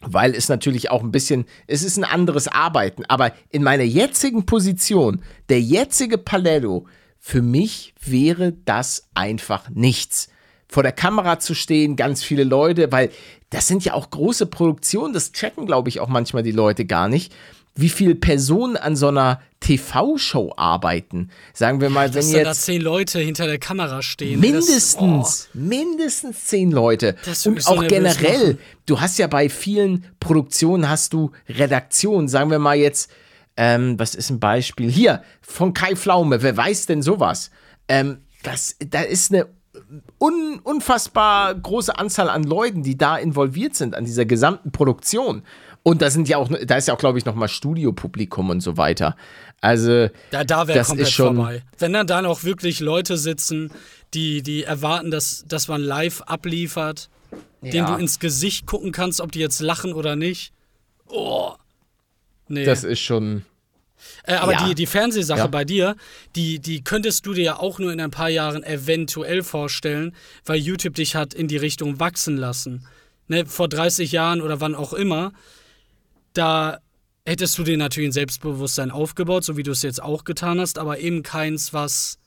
Weil es natürlich auch ein bisschen, es ist ein anderes Arbeiten. Aber in meiner jetzigen Position, der jetzige Paletto, für mich wäre das einfach nichts vor der Kamera zu stehen, ganz viele Leute, weil das sind ja auch große Produktionen, das checken, glaube ich, auch manchmal die Leute gar nicht, wie viele Personen an so einer TV-Show arbeiten. Sagen wir mal, Dass wenn jetzt. da zehn Leute hinter der Kamera stehen. Mindestens, das, oh. mindestens zehn Leute. Und auch generell, machen. du hast ja bei vielen Produktionen hast du Redaktion. Sagen wir mal jetzt, ähm, was ist ein Beispiel? Hier, von Kai Pflaume, wer weiß denn sowas? Ähm, das, da ist eine un, unfassbar große Anzahl an Leuten, die da involviert sind an dieser gesamten Produktion. Und da sind ja auch, da ist ja auch, glaube ich, noch mal Studiopublikum und so weiter. Also da, da wäre komplett schon vorbei. Wenn dann dann auch wirklich Leute sitzen, die, die erwarten, dass, dass man live abliefert, ja. denen du ins Gesicht gucken kannst, ob die jetzt lachen oder nicht. Oh. Nee. Das ist schon. Äh, aber ja. die, die Fernsehsache ja. bei dir, die, die könntest du dir ja auch nur in ein paar Jahren eventuell vorstellen, weil YouTube dich hat in die Richtung wachsen lassen. Ne, vor 30 Jahren oder wann auch immer, da hättest du dir natürlich ein Selbstbewusstsein aufgebaut, so wie du es jetzt auch getan hast, aber eben keins, was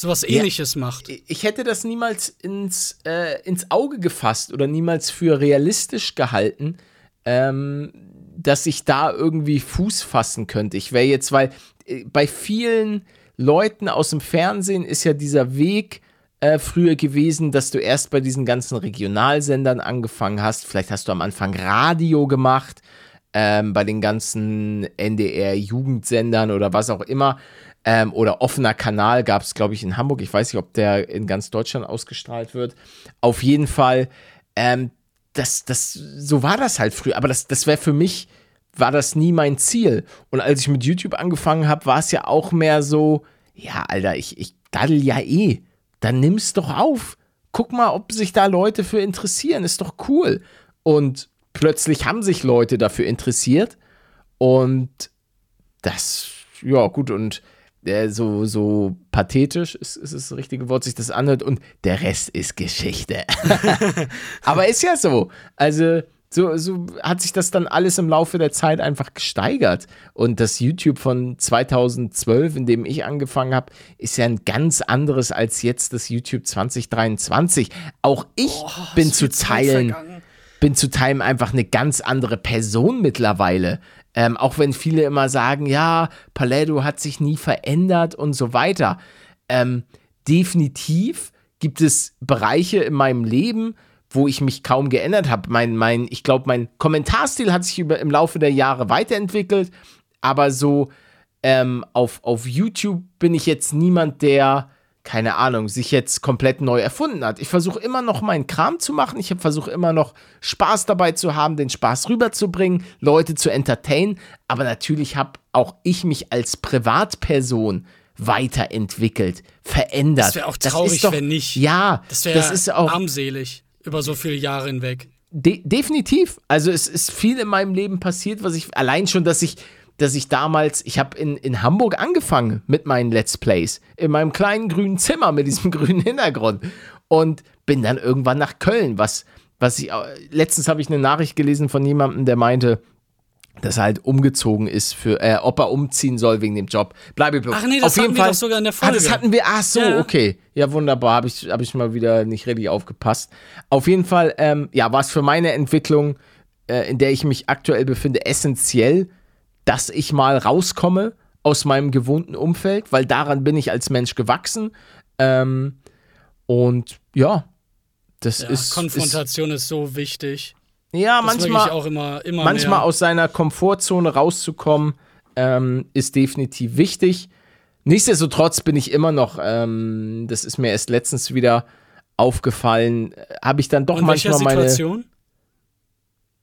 sowas ähnliches ja, macht. Ich hätte das niemals ins, äh, ins Auge gefasst oder niemals für realistisch gehalten, ähm, dass ich da irgendwie Fuß fassen könnte. Ich wäre jetzt, weil äh, bei vielen Leuten aus dem Fernsehen ist ja dieser Weg äh, früher gewesen, dass du erst bei diesen ganzen Regionalsendern angefangen hast. Vielleicht hast du am Anfang Radio gemacht, ähm, bei den ganzen NDR-Jugendsendern oder was auch immer. Ähm, oder offener Kanal gab es, glaube ich, in Hamburg. Ich weiß nicht, ob der in ganz Deutschland ausgestrahlt wird. Auf jeden Fall, ähm, das, das, so war das halt früher. Aber das, das wäre für mich, war das nie mein Ziel. Und als ich mit YouTube angefangen habe, war es ja auch mehr so, ja, Alter, ich, ich daddel ja eh. Dann nimm's doch auf. Guck mal, ob sich da Leute für interessieren. Ist doch cool. Und plötzlich haben sich Leute dafür interessiert. Und das, ja, gut. Und äh, so, so pathetisch ist, ist das richtige Wort, sich das anhört und der Rest ist Geschichte. Aber ist ja so. Also, So, so hat sich das dann alles im Laufe der Zeit einfach gesteigert. Und das YouTube von 2012, in dem ich angefangen habe, ist ja ein ganz anderes als jetzt das YouTube 2023. Auch ich Oh, bin zu Teilen, bin zu Teilen einfach eine ganz andere Person mittlerweile. Ähm, auch wenn viele immer sagen, ja, Paletto hat sich nie verändert und so weiter. Ähm, definitiv gibt es Bereiche in meinem Leben, wo ich mich kaum geändert habe. Mein, mein, ich glaube, mein Kommentarstil hat sich über, im Laufe der Jahre weiterentwickelt, aber so ähm, auf, auf YouTube bin ich jetzt niemand, der, keine Ahnung, sich jetzt komplett neu erfunden hat. Ich versuche immer noch meinen Kram zu machen. Ich versuche immer noch Spaß dabei zu haben, den Spaß rüberzubringen, Leute zu entertainen. Aber natürlich habe auch ich mich als Privatperson weiterentwickelt, verändert. Das wäre auch traurig, ist doch, wenn nicht. Ja, Das das, wäre ist auch armselig über so viele Jahre hinweg. De definitiv. Also es ist viel in meinem Leben passiert, was ich allein schon, dass ich, dass ich damals, ich habe in, in Hamburg angefangen mit meinen Let's Plays in meinem kleinen grünen Zimmer mit diesem grünen Hintergrund und bin dann irgendwann nach Köln. Was, was ich letztens habe ich eine Nachricht gelesen von jemandem, der meinte, dass er halt umgezogen ist für, äh, ob er umziehen soll wegen dem Job. Bleibe Ach nee, das Auf jeden hatten wir Fall. doch sogar in der Ah, das Folge. hatten wir. Ach so, Ja. okay. Ja, wunderbar. Habe ich, hab ich mal wieder nicht richtig aufgepasst. Auf jeden Fall, ähm, ja, war es für meine Entwicklung, äh, in der ich mich aktuell befinde, essentiell, dass ich mal rauskomme aus meinem gewohnten Umfeld, weil daran bin ich als Mensch gewachsen. Ähm, und ja, das Ja, ist, ist. Konfrontation ist, so wichtig. Ja, Das manchmal auch immer, immer manchmal mehr. aus seiner Komfortzone rauszukommen, ähm, ist definitiv wichtig. Nichtsdestotrotz bin ich immer noch, ähm, das ist mir erst letztens wieder aufgefallen, äh, habe ich dann doch In manchmal meine Situation?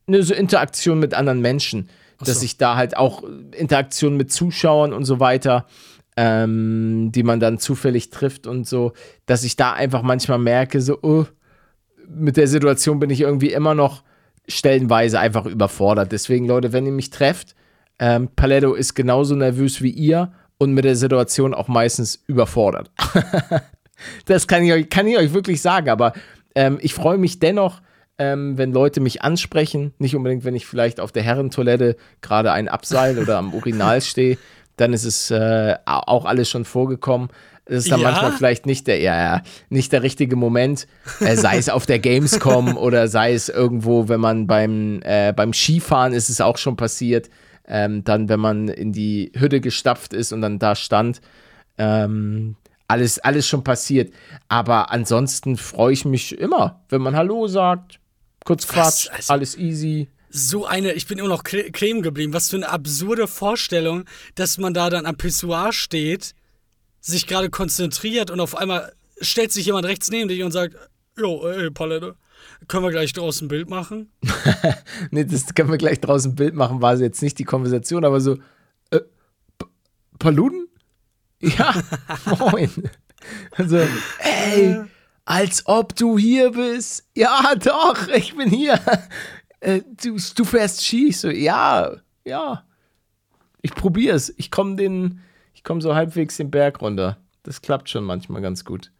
ne, so Interaktion mit anderen Menschen, dass so. ich da halt auch Interaktion mit Zuschauern und so weiter, ähm, die man dann zufällig trifft und so, dass ich da einfach manchmal merke, so, oh, mit der Situation bin ich irgendwie immer noch stellenweise einfach überfordert. Deswegen, Leute, wenn ihr mich trefft, ähm, Paletto ist genauso nervös wie ihr und mit der Situation auch meistens überfordert. das kann ich euch, kann ich euch wirklich sagen, aber ähm, ich freue mich dennoch, ähm, wenn Leute mich ansprechen, nicht unbedingt, wenn ich vielleicht auf der Herrentoilette gerade ein Abseil oder am Urinal stehe, dann ist es äh, auch alles schon vorgekommen. Es ist dann Ja? manchmal vielleicht nicht der, ja, nicht der richtige Moment, äh, sei es auf der Gamescom oder sei es irgendwo, wenn man beim, äh, beim Skifahren ist es auch schon passiert, ähm, dann, wenn man in die Hütte gestapft ist und dann da stand. Ähm, alles, alles schon passiert. Aber ansonsten freue ich mich immer, wenn man Hallo sagt, kurz Was? quatscht, Also- alles easy. So eine, ich bin immer noch kleben geblieben. Was für eine absurde Vorstellung, dass man da dann am Pissoir steht, sich gerade konzentriert und auf einmal stellt sich jemand rechts neben dich und sagt, Jo, ey, Palette, können wir gleich draußen ein Bild machen? Nee, das können wir gleich draußen ein Bild machen, war jetzt nicht die Konversation, aber so, äh, P- Paluden? Ja, moin. Also, ey, als ob du hier bist. Ja, doch, ich bin hier. Äh, du, du fährst Ski. So, ja, ja. Ich probier's. Ich komme den, ich komme so halbwegs den Berg runter. Das klappt schon manchmal ganz gut.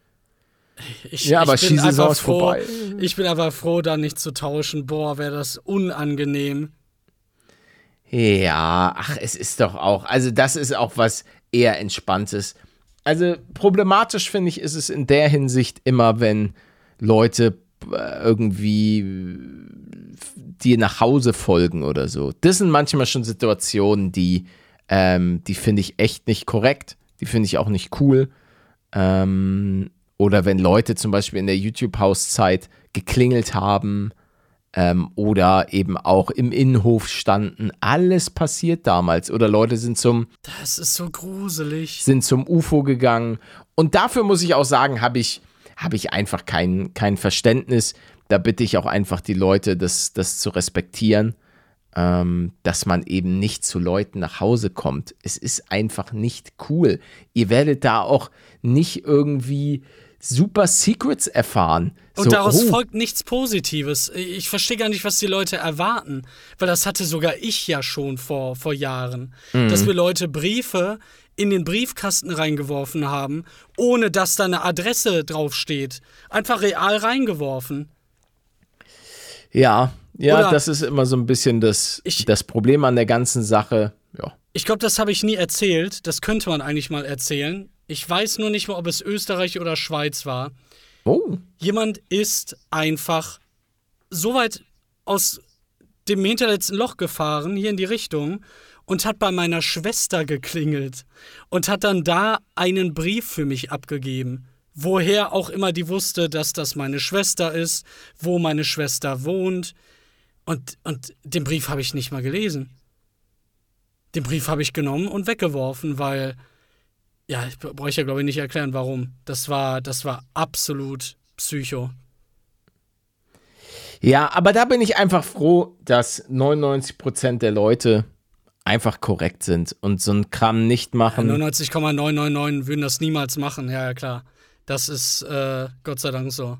Ich, Ja, aber Skisaison ist froh, vorbei. Ich bin aber froh, da nicht zu tauschen. Boah, wäre das unangenehm. Ja, ach, es ist doch auch, also das ist auch was eher entspanntes. Also problematisch finde ich, ist es in der Hinsicht immer, wenn Leute äh, irgendwie dir nach Hause folgen oder so. Das sind manchmal schon Situationen, die, ähm, die finde ich echt nicht korrekt. Die finde ich auch nicht cool. Ähm, oder wenn Leute zum Beispiel in der YouTube-Hauszeit geklingelt haben ähm, oder eben auch im Innenhof standen. Alles passiert damals. Oder Leute sind zum, Das ist so gruselig. sind zum UFO gegangen. Und dafür muss ich auch sagen, habe ich, hab ich einfach kein, kein Verständnis. Da bitte ich auch einfach die Leute, das, das zu respektieren, ähm, dass man eben nicht zu Leuten nach Hause kommt. Es ist einfach nicht cool. Ihr werdet da auch nicht irgendwie super Secrets erfahren. Und So, daraus oh, folgt nichts Positives. Ich verstehe gar nicht, was die Leute erwarten. Weil das hatte sogar ich ja schon vor, vor Jahren. Mhm. Dass wir Leute Briefe in den Briefkasten reingeworfen haben, ohne dass da eine Adresse draufsteht. Einfach real reingeworfen. Ja, Ja, Oder- das ist immer so ein bisschen das, Ich- das Problem an der ganzen Sache. Ja. Ich glaube, das habe ich nie erzählt. Das könnte man eigentlich mal erzählen. Ich weiß nur nicht mehr, ob es Österreich oder Schweiz war. Oh. Jemand ist einfach so weit aus dem hinterletzten Loch gefahren, hier in die Richtung, und hat bei meiner Schwester geklingelt und hat dann da einen Brief für mich abgegeben. Woher auch immer die wusste, dass das meine Schwester ist, wo meine Schwester wohnt. Und, und den Brief habe ich nicht mal gelesen. Den Brief habe ich genommen und weggeworfen, weil, ja, ich brauche ja, glaube ich, nicht erklären, warum. Das war, das war absolut Psycho. Ja, aber da bin ich einfach froh, dass 99% der Leute einfach korrekt sind und so einen Kram nicht machen. 99,999 würden das niemals machen, ja, ja, klar. Das ist äh, Gott sei Dank so.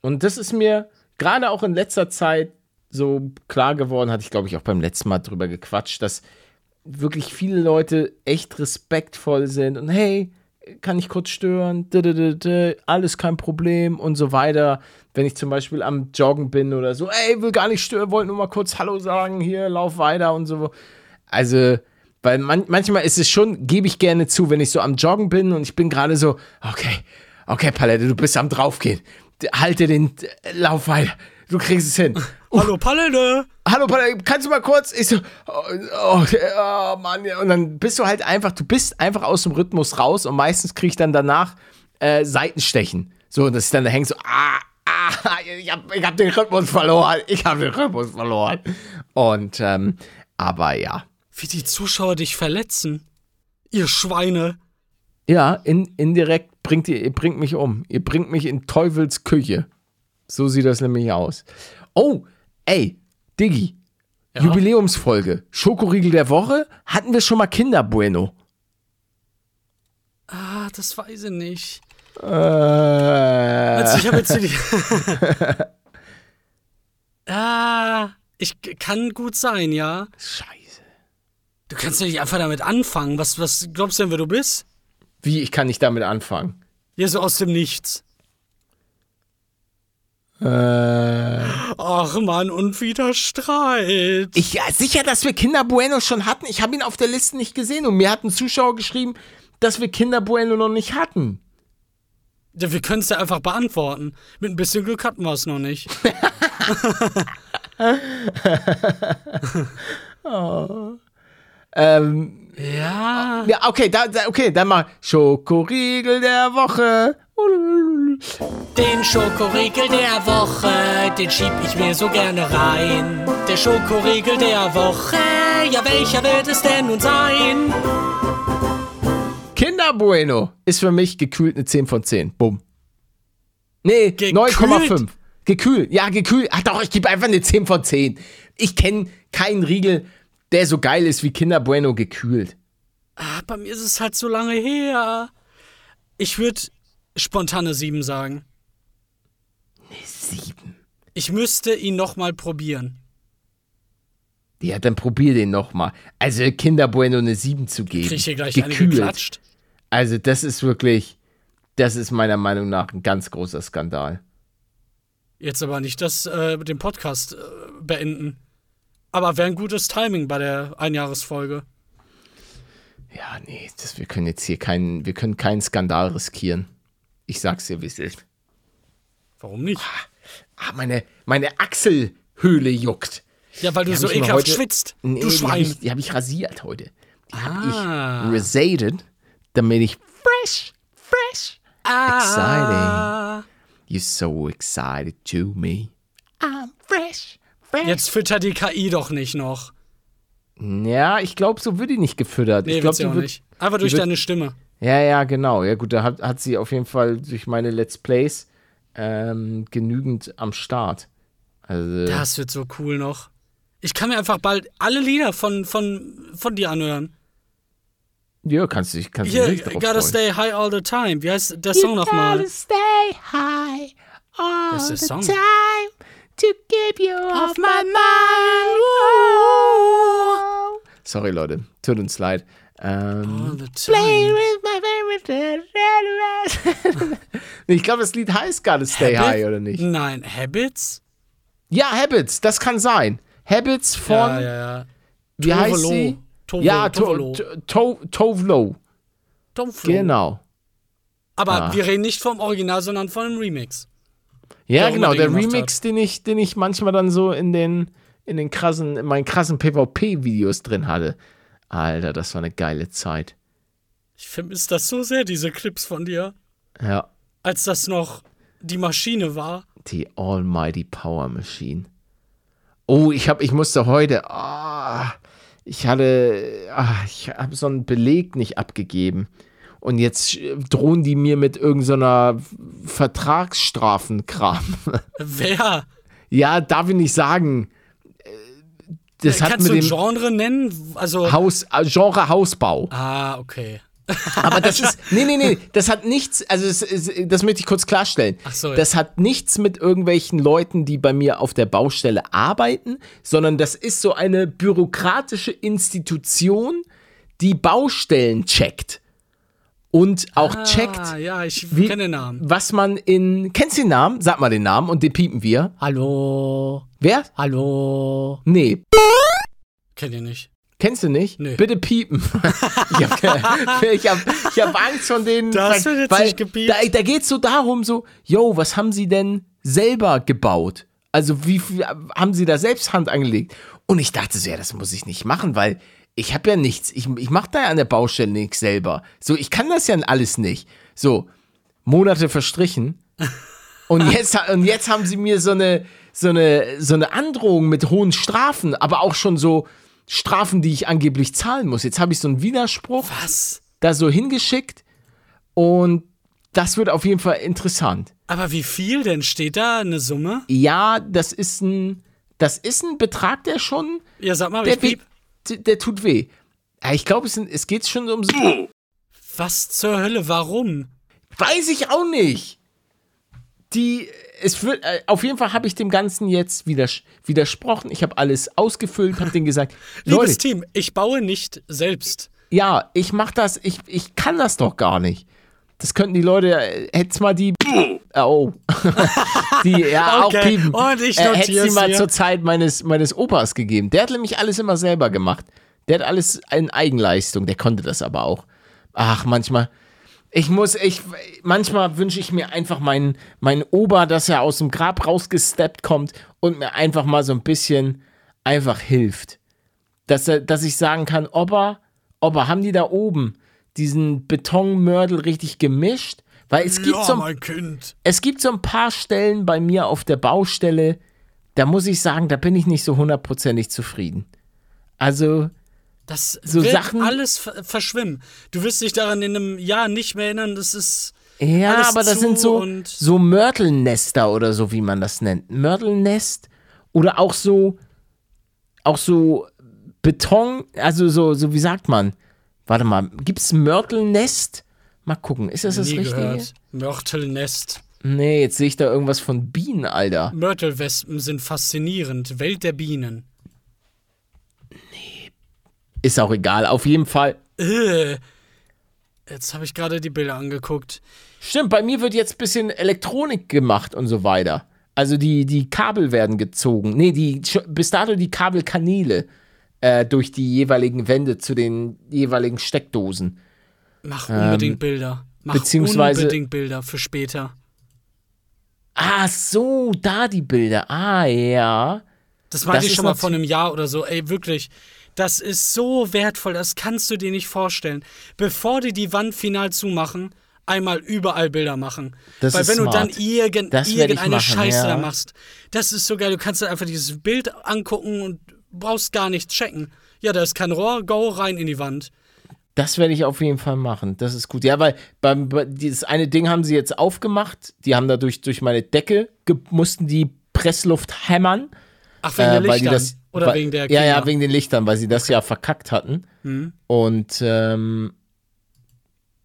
Und das ist mir gerade auch in letzter Zeit so klar geworden, hatte ich glaube ich auch beim letzten Mal drüber gequatscht, dass wirklich viele Leute echt respektvoll sind und hey, kann ich kurz stören, alles kein Problem und so weiter. Wenn ich zum Beispiel am Joggen bin oder so, ey, will gar nicht stören, wollte nur mal kurz Hallo sagen, hier, lauf weiter und so. Also, weil man, manchmal ist es schon, gebe ich gerne zu, wenn ich so am Joggen bin und ich bin gerade so, okay, okay, Palette, du bist am draufgehen. Halte den äh, Lauf weiter. Du kriegst es hin. Hallo Palette! Hallo, Palette, kannst du mal kurz? Ich so, oh, oh, oh Mann, ja. Und dann bist du halt einfach, du bist einfach aus dem Rhythmus raus und meistens krieg ich dann danach äh, Seitenstechen. So, und dass ich dann da hänge so, ah, ah, ich hab, ich hab den Rhythmus verloren. Ich hab den Rhythmus verloren. Und, ähm, aber ja. Wie die Zuschauer dich verletzen. Ihr Schweine. Ja, in, indirekt bringt ihr, ihr bringt mich um. Ihr bringt mich in Teufels Küche. So sieht das nämlich aus. Oh, ey, Diggi. Ja? Jubiläumsfolge. Schokoriegel der Woche. Hatten wir schon mal Kinder Bueno? Ah, das weiß ich nicht. Äh, Also ich habe jetzt hier die. ah, ich kann gut sein, ja. Scheiße. Du kannst ja nicht einfach damit anfangen. Was, was glaubst du denn, wer du bist? Wie, ich kann nicht damit anfangen? Ja, so aus dem Nichts. Äh, Ach Mann, und wieder Streit. ich, ja, sicher, dass wir Kinder Bueno schon hatten. Ich habe ihn auf der Liste nicht gesehen und mir hat ein Zuschauer geschrieben, dass wir Kinder Bueno noch nicht hatten. Ja, wir können es ja einfach beantworten. Mit ein bisschen Glück hatten wir es noch nicht. Ähm, Ja. ja, okay, da, da, okay, dann mal Schokoriegel der Woche. Den Schokoriegel der Woche, den schieb ich mir so gerne rein. Der Schokoriegel der Woche, ja welcher wird es denn nun sein? Kinder Bueno ist für mich gekühlt eine 10 von 10. Bumm. Nee, Gekühlt? 9,5. Gekühlt. Ja, gekühlt. Ach doch, ich gebe einfach eine 10 von 10. Ich kenne keinen Riegel, der so geil ist wie Kinder Bueno gekühlt. Ah, bei mir ist es halt so lange her. Ich würde spontane 7 sagen. 7. Ich müsste ihn noch mal probieren. Ja, dann probier den nochmal. Also Kinder Bueno eine 7 zu geben. Krieg ich hier gleich eine gekühlt. geklatscht? Also das ist wirklich, das ist meiner Meinung nach ein ganz großer Skandal. Jetzt aber nicht das äh, den Podcast äh, beenden. Aber wäre ein gutes Timing bei der Einjahresfolge. Ja, nee, das, wir können jetzt hier keinen, wir können keinen Skandal riskieren. Ich sag's dir, wie es ist. Warum nicht? Ah, meine, meine Achselhöhle juckt. Ja, weil du Die so ekelhaft heute- schwitzt. Nee, du die habe Schwein. ich, die hab ich rasiert heute. Die Ah. habe ich resated, damit ich fresh, fresh, Ah. You're so excited to me. I'm fresh, fresh. Jetzt fütter die KI doch nicht noch. Ja, ich glaube, so wird die nicht gefüttert. Nee, ich glaube, ja auch nicht. Einfach durch wird- deine Stimme. Ja, ja, genau. Ja, gut, da hat, hat sie auf jeden Fall durch meine Let's Plays ähm, genügend am Start. Also, Das wird so cool noch. Ich kann mir einfach bald alle Lieder von, von, von dir anhören. ja, kannst du dich kannst Hier, dich darauf Gotta freuen. Stay High All the Time. Wie heißt der Song nochmal? stay high all der Song. time to keep you off my mind. Sorry, Leute. Tut uns leid. Ähm, All the time. ich glaube, das Lied heißt Gotta Stay Habit? High, oder nicht? Nein, Habits? Ja, Habits, das kann sein. Habits von, ja, ja, ja. wie heißt Tovolo. sie? Tovo- ja, Tovolo. to, to, Tovlo. Tovlo. Genau. Aber Ah. wir reden nicht vom Original, sondern von einem Remix. Ja, genau, der Remix, den ich, den ich manchmal dann so in den, in den krassen, in meinen krassen PvP-Videos drin hatte. Alter, das war eine geile Zeit. Ich vermisse das so sehr, diese Clips von dir. Ja, Als das noch die Maschine war. die Almighty Power Machine. Oh, ich hab, ich musste heute, ah, ich hatte, ah, ich habe so einen Beleg nicht abgegeben. Und jetzt äh, drohen die mir mit irgendeiner Vertragsstrafenkram. Wer? ja, darf ich nicht sagen. Äh, Das hat Kannst mit du ein dem Genre nennen? Also. Haus, äh, Genre Hausbau. ah, okay. Aber das ist, nee, nee, nee, das hat nichts, also das, das möchte ich kurz klarstellen. Ach so, ja. Das hat nichts mit irgendwelchen Leuten, die bei mir auf der Baustelle arbeiten, sondern das ist so eine bürokratische Institution, die Baustellen checkt. Und auch Ah, checkt, ja, ich kenne den Namen. was man in, kennst du den Namen? Sag mal den Namen und den piepen wir. Hallo. Wer? Hallo. Nee, Kennt ihr nicht? Kennst du nicht? Nö. Bitte piepen. ich habe hab, hab Angst von denen. Das wird jetzt weil nicht gepiept. Da, da geht es so darum, so, yo, was haben sie denn selber gebaut? Also wie viel haben sie da selbst Hand angelegt? Und ich dachte so, ja, das muss ich nicht machen, weil ich habe ja nichts. Ich, ich mache da ja an der Baustelle nichts selber. So, ich kann das ja alles nicht. So, Monate verstrichen. Und jetzt, und jetzt haben sie mir so eine, so, eine, so eine Androhung mit hohen Strafen, aber auch schon so Strafen, die ich angeblich zahlen muss. Jetzt habe ich so einen Widerspruch Was? da so hingeschickt und das wird auf jeden Fall interessant. Aber wie viel denn? Steht da eine Summe? Ja, das ist ein, das ist ein Betrag, der schon, Ja, sag mal, der, ich piep. der tut weh. Ja, ich glaube, es, es geht schon um, Was zur Hölle? Warum? weiß ich auch nicht. Die, es wird, äh, auf jeden Fall habe ich dem Ganzen jetzt widers widersprochen. Ich habe alles ausgefüllt, habe denen gesagt, Liebes Leute, Team, ich baue nicht selbst. ja, ich mach das, ich, ich kann das doch gar nicht. Das könnten die Leute, äh, hätt's mal die, äh, oh, die, ja, Okay, auch piepen. und ich äh, hätt's notier's die mal hier. zur Zeit meines, meines Opas gegeben. Der hat nämlich alles immer selber gemacht. Der hat alles in Eigenleistung, der konnte das aber auch. Ach, manchmal, ich muss, ich, manchmal wünsche ich mir einfach meinen, meinen Opa, dass er aus dem Grab rausgesteppt kommt und mir einfach mal so ein bisschen einfach hilft dass, er, dass ich sagen kann, Opa, Opa, haben die da oben diesen Betonmörtel richtig gemischt? Weil es gibt, ja, so, Kind. es gibt so ein paar Stellen bei mir auf der Baustelle, da muss ich sagen, da bin ich nicht so hundertprozentig zufrieden. Also, Das So wird Sachen- alles ver verschwimmen. Du wirst dich daran in einem Jahr nicht mehr erinnern. Das ist. ja, Alles aber das sind so, so Mörtelnester oder so, wie man das nennt. Mörtelnest oder auch so, auch so Beton, also so, so wie sagt man? Warte mal, gibt's Mörtelnest? Mal gucken, ist das das nie Richtige? gehört. Mörtelnest. Nee, jetzt sehe ich da irgendwas von Bienen, Alter. Mörtelwespen sind faszinierend. Welt der Bienen. Ist auch egal, auf jeden Fall. Äh. Jetzt habe ich gerade die Bilder angeguckt. Stimmt, bei mir wird jetzt ein bisschen Elektronik gemacht und so weiter. Also die, die Kabel werden gezogen. Nee, die, bis dato die Kabelkanäle äh, durch die jeweiligen Wände zu den jeweiligen Steckdosen. Mach unbedingt Bilder. Mach Ähm, beziehungsweise- unbedingt Bilder für später. Ah, so, da die Bilder. Ah, ja. Das meinte Das ich schon mal vor einem Jahr oder so. Ey, wirklich. Das ist so wertvoll, das kannst du dir nicht vorstellen. Bevor die die Wand final zumachen, einmal überall Bilder machen. Das Weil ist wenn du dann smart. irgend, irgendeine machen, Scheiße ja. da machst, das ist so geil. Du kannst dann einfach dieses Bild angucken und brauchst gar nichts checken. Ja, da ist kein Rohr, go rein in die Wand. Das werde ich auf jeden Fall machen. Das ist gut. Ja, weil beim, bei- dieses eine Ding haben sie jetzt aufgemacht. Die haben dadurch durch meine Decke mussten die Pressluft hämmern. Ach, wegen der Äh, weil die Lichtern. das, oder weil, wegen der Ja, ja, Klima. wegen den Lichtern, weil sie das ja verkackt hatten. Mhm. Und ähm,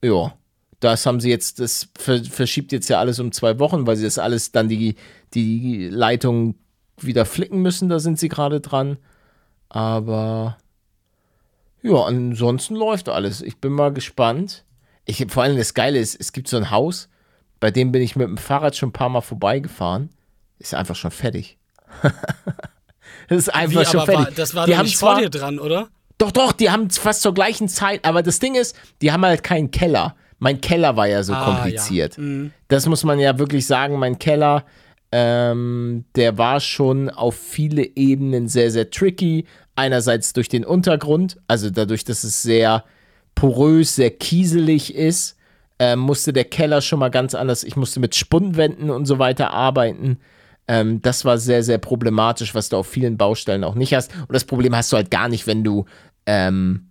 ja, das haben sie jetzt, das ver verschiebt jetzt ja alles um zwei Wochen, weil sie das alles dann die, die Leitung wieder flicken müssen. Da sind sie gerade dran. Aber ja, ansonsten läuft alles. Ich bin mal gespannt. Ich, vor allem das Geile ist, es gibt so ein Haus, bei dem bin ich mit dem Fahrrad schon ein paar Mal vorbeigefahren. Ist einfach schon fertig. das ist einfach Wie, schon aber war, fertig. das war die haben nicht zwar, vor dir dran, oder? Doch, doch, die haben fast zur gleichen Zeit, aber das Ding ist, die haben halt keinen Keller. Mein Keller war ja so Ah, kompliziert. ja. Mhm. Das muss man ja wirklich sagen, mein Keller, ähm, der war schon auf viele Ebenen sehr, sehr tricky. Einerseits durch den Untergrund, also dadurch, dass es sehr porös, sehr kieselig ist, ähm, musste der Keller schon mal ganz anders, ich musste mit Spundwänden und so weiter arbeiten. Ähm, das war sehr, sehr problematisch, was du auf vielen Baustellen auch nicht hast. Und das Problem hast du halt gar nicht, wenn du, ähm,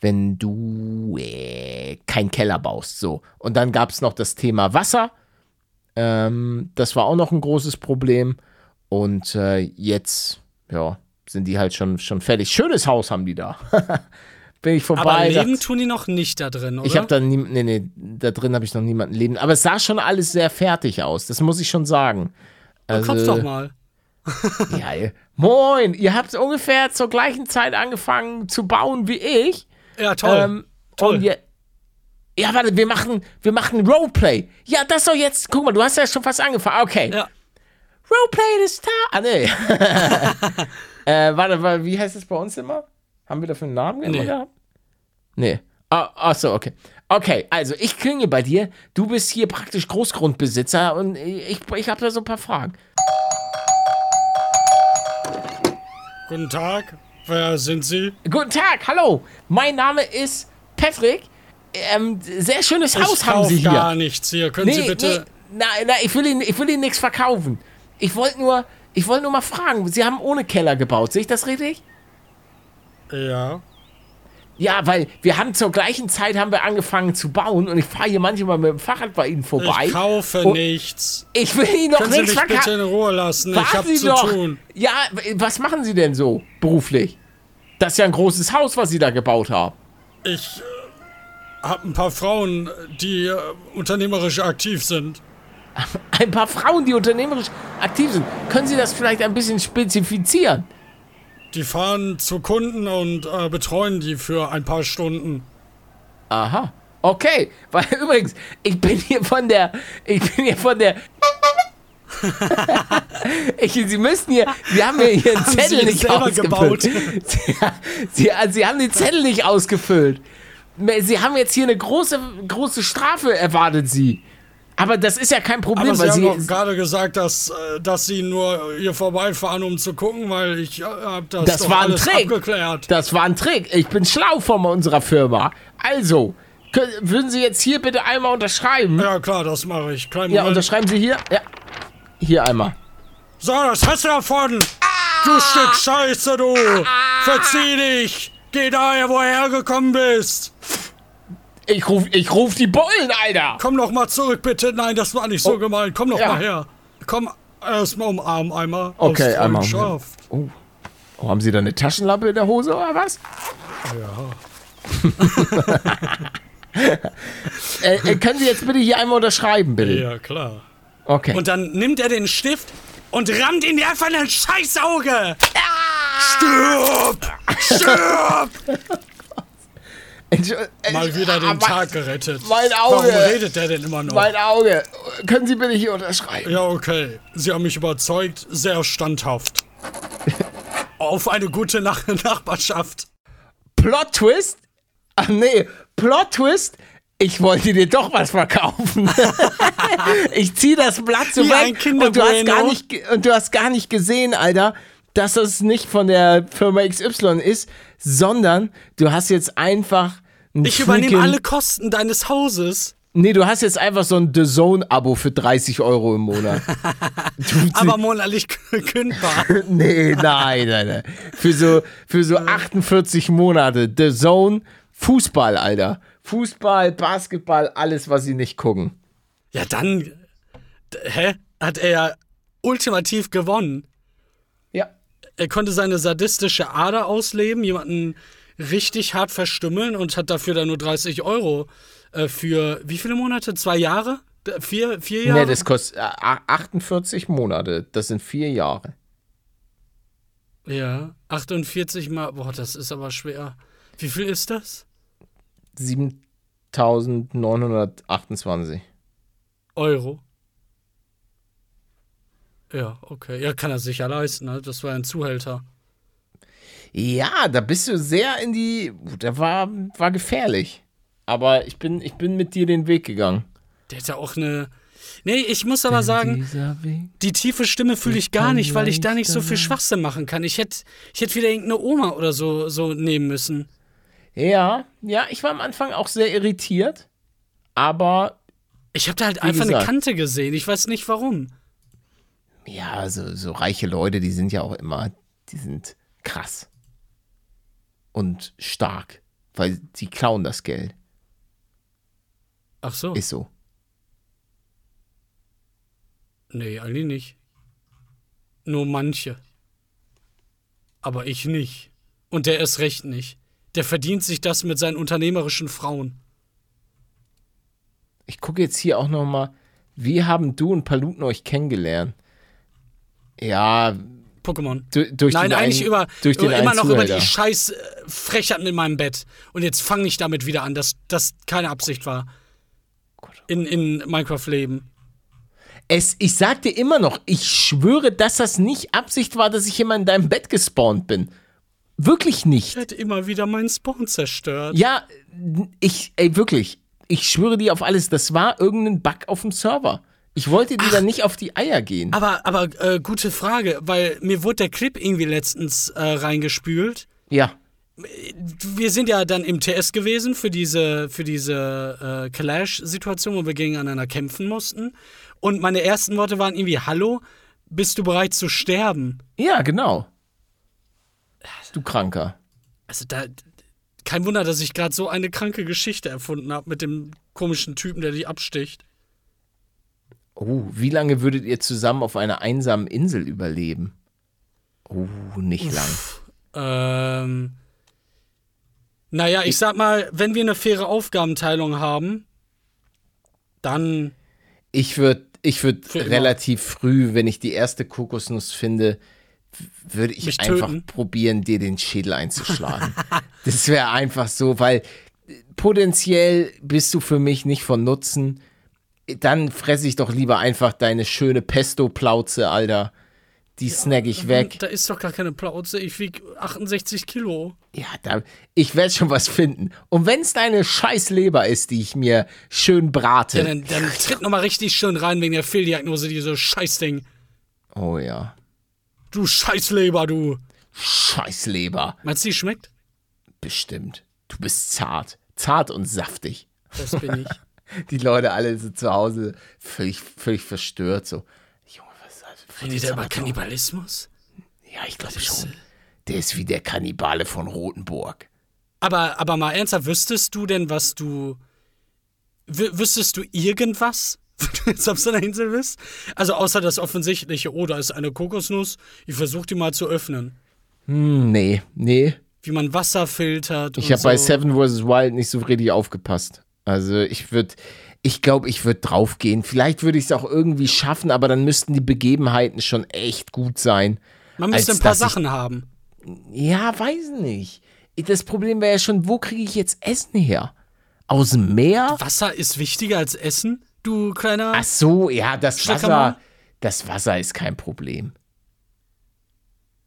wenn du äh, keinen Keller baust. So. Und dann gab es noch das Thema Wasser. Ähm, das war auch noch ein großes Problem. Und äh, jetzt, ja, sind die halt schon, schon fertig. Schönes Haus haben die da. Bin ich vorbei. Aber leben tun die noch nicht da drin, oder? ich habe da nie, nee, nee, da drin habe ich noch niemanden leben. Aber es sah schon alles sehr fertig aus. Das muss ich schon sagen. Dann Kommst doch mal. Ja, ihr- moin, ihr habt ungefähr zur gleichen Zeit angefangen zu bauen wie ich. Ja, toll. Ähm, toll. Und ihr, ja, warte, wir machen, wir machen Roleplay. Ja, das soll jetzt, guck mal, du hast ja schon fast angefangen. Okay. ja. Roleplay des Tages. Ah, nee. äh, warte, warte, wie heißt das bei uns immer? Haben wir dafür einen Namen immer Nee. gehabt? Nee. Ah, ach so, okay. Okay, also ich klinge bei dir. Du bist hier praktisch Großgrundbesitzer und ich, ich habe da so ein paar Fragen. Guten Tag. Wer sind Sie? Guten Tag, hallo. Mein Name ist Patrick. Ähm, sehr schönes Haus ich haben kauf Sie hier. gar nichts hier. Können Sie bitte. Nee, nein, nein, ich will Ihnen, ich will Ihnen nichts verkaufen. Ich wollte nur, ich wollte nur mal fragen. Sie haben ohne Keller gebaut, sehe ich das richtig? Ja. Ja, weil wir haben zur gleichen Zeit haben wir angefangen zu bauen und ich fahre hier manchmal mit dem Fahrrad bei Ihnen vorbei. Ich kaufe nichts. Ich will Ihnen noch Können Sie nichts mich bitte in. Ruhe lassen? Ich Warten habe Sie zu doch. tun. Ja, was machen Sie denn so beruflich? Das ist ja ein großes Haus, was Sie da gebaut haben. Ich äh, habe ein paar Frauen, die äh, unternehmerisch aktiv sind. Ein paar Frauen, die unternehmerisch aktiv sind. Können Sie das vielleicht ein bisschen spezifizieren? Die fahren zu Kunden und äh, betreuen die für ein paar Stunden. Aha. Okay, weil übrigens, ich bin hier von der, ich bin hier von der. ich, Sie müssen hier, Sie haben mir hier einen Haben Zettel nicht selber ausgefüllt. gebaut? Sie, Sie, Sie haben den Zettel nicht ausgefüllt. Sie haben jetzt hier eine große, große Strafe erwartet Sie. Aber das ist ja kein Problem, Aber Sie weil haben Sie. doch gerade gesagt, dass, äh, dass Sie nur hier vorbeifahren, um zu gucken, weil ich äh, habe das, Das war ein alles Trick. abgeklärt. Das war ein Trick. Ich bin schlau von unserer Firma. Also, können, würden Sie jetzt hier bitte einmal unterschreiben? Ja klar, das mache ich. Kleinen Ja, Moment. unterschreiben Sie hier. Ja. Hier einmal. So, das hast du davon. Du Stück Scheiße, du. Verzieh dich. Geh daher, wo du hergekommen bist. Ich ruf, ich ruf die Bullen, Alter. Komm doch mal zurück, bitte. Nein, das war nicht so Oh. gemeint. Komm doch Ja. mal her. Komm erstmal umarmen einmal. Okay, einmal. Oh. oh, haben Sie da eine Taschenlampe in der Hose oder was? Ja. äh, äh, können Sie jetzt bitte hier einmal unterschreiben, bitte? Ja, klar. Okay. Und dann nimmt er den Stift und rammt ihn einfach in ein Scheißauge. Stirb! Stirb! Äh, Mal wieder den Tag gerettet. mein Auge. Warum redet der denn immer noch? Mein Auge. Können Sie bitte hier unterschreiben? Ja, okay. Sie haben mich überzeugt. Sehr standhaft. Auf eine gute Nach Nachbarschaft. Plot Twist? Ach nee, Plot Twist? Ich wollte dir doch was verkaufen. ich zieh das Blatt so Wie weg und du, hast gar nicht, und du hast gar nicht gesehen, Alter, dass das nicht von der Firma XY ist, sondern du hast jetzt einfach ein Ich übernehme alle Kosten deines Hauses. Nee, du hast jetzt einfach so ein The Zone-Abo für 30 Euro im Monat. Aber monatlich kündbar. Nee, nein, nein, nein. Für so, für so 48 Monate. The Zone, Fußball, Alter. Fußball, Basketball, alles, was sie nicht gucken. Ja, dann. Hä? Hat er ja ultimativ gewonnen. Ja. Er konnte seine sadistische Ader ausleben, jemanden richtig hart verstümmeln und hat dafür dann nur 30 Euro äh, für wie viele Monate? Zwei Jahre? Vier, vier Jahre? Nee, das kostet äh, 48 Monate. Das sind vier Jahre. ja, 48 mal. Boah, das ist aber schwer. Wie viel ist das? 7928. Euro. Ja, okay. Ja, kann er sich ja leisten, ne? Das war ein Zuhälter. Ja, da bist du sehr in die. Da war, war gefährlich. Aber ich bin, ich bin mit dir den Weg gegangen. Der hat ja auch eine. Nee, ich muss aber sagen, die tiefe Stimme fühle ich gar nicht, weil ich da nicht so viel Schwachsinn machen kann. Ich hätte ich hätt wieder irgendeine Oma oder so, so nehmen müssen. Ja, ja, ich war am Anfang auch sehr irritiert. Aber Ich habe da halt einfach eine gesagt. Kante gesehen. Ich weiß nicht warum. ja, so, so reiche Leute, die sind ja auch immer, die sind krass. Und stark. Weil sie klauen das Geld. Ach so. Ist so. Nee, eigentlich nicht. Nur manche. Aber ich nicht. Und der ist recht nicht. Der verdient sich das mit seinen unternehmerischen Frauen. Ich gucke jetzt hier auch noch mal. Wie haben du und Paluten euch kennengelernt? Ja, Pokémon. du, durch Nein, eigentlich einen, über, durch den immer noch über die Zuhälter. scheiß äh, Frechheiten in meinem Bett. Und jetzt fange ich damit wieder an, dass das keine Absicht war. In, in Minecraft-Leben. Es, ich sag dir immer noch, ich schwöre, dass das nicht Absicht war, dass ich immer in deinem Bett gespawnt bin. Wirklich nicht. Er hat immer wieder meinen Spawn zerstört. Ja, ich, ey, wirklich. Ich schwöre dir auf alles, das war irgendein Bug auf dem Server. Ich wollte dir da nicht auf die Eier gehen. Aber, aber äh, gute Frage, weil mir wurde der Clip irgendwie letztens äh, reingespült. Ja. Wir sind ja dann im TS gewesen für diese, für diese äh, Clash-Situation, wo wir gegeneinander kämpfen mussten. Und meine ersten Worte waren irgendwie: Hallo, bist du bereit zu sterben? Ja, genau. Du Kranker. Also da. Kein Wunder, dass ich gerade so eine kranke Geschichte erfunden habe mit dem komischen Typen, der dich absticht. Oh, wie lange würdet ihr zusammen auf einer einsamen Insel überleben? Oh, nicht lang. Ähm. Naja, ich sag mal, wenn wir eine faire Aufgabenteilung haben, dann. Ich würde ich würd immer. relativ früh, wenn ich die erste Kokosnuss finde, würde ich Mich einfach töten? probieren, dir den Schädel einzuschlagen. das wäre einfach so, weil äh, potenziell bist du für mich nicht von Nutzen. Dann fresse ich doch lieber einfach deine schöne Pesto-Plauze, Alter. Die snack ich weg. Da ist doch gar keine Plauze. Ich wieg 68 Kilo. Ja, da, ich werde schon was finden. Und wenn es deine scheiß Leber ist, die ich mir schön brate. Ja, dann, dann tritt noch mal richtig schön rein wegen der Fehldiagnose, diese Scheißding. oh ja. Du Scheißleber, du. Scheiß Leber. Meinst du, die schmeckt? Bestimmt. Du bist zart. Zart und saftig. Das bin ich. Die Leute alle so zu Hause völlig, völlig verstört. So, Junge, was ist das? Redet der über Kannibalismus? Ja, ich glaube schon. äh, Der ist wie der Kannibale von Rothenburg. Aber, aber mal ernsthaft, wüsstest du denn, was du. wü- Wüsstest du irgendwas, wenn du jetzt auf so einer Insel bist? Also außer das offensichtliche, oh, da ist eine Kokosnuss, ich versuche die mal zu öffnen. Hm, nee, nee. Wie man Wasser filtert. Ich habe bei so. Seven vs. Wild nicht so richtig aufgepasst. Also ich würde, ich glaube, ich würde draufgehen. Vielleicht würde ich es auch irgendwie schaffen, aber dann müssten die Begebenheiten schon echt gut sein. Man müsste ein paar dass ich- Sachen haben. Ja, weiß nicht. Das Problem wäre ja schon, wo kriege ich jetzt Essen her? Aus dem Meer? Wasser ist wichtiger als Essen, du kleiner. Ach so, ja, das? Wasser, das Wasser ist kein Problem.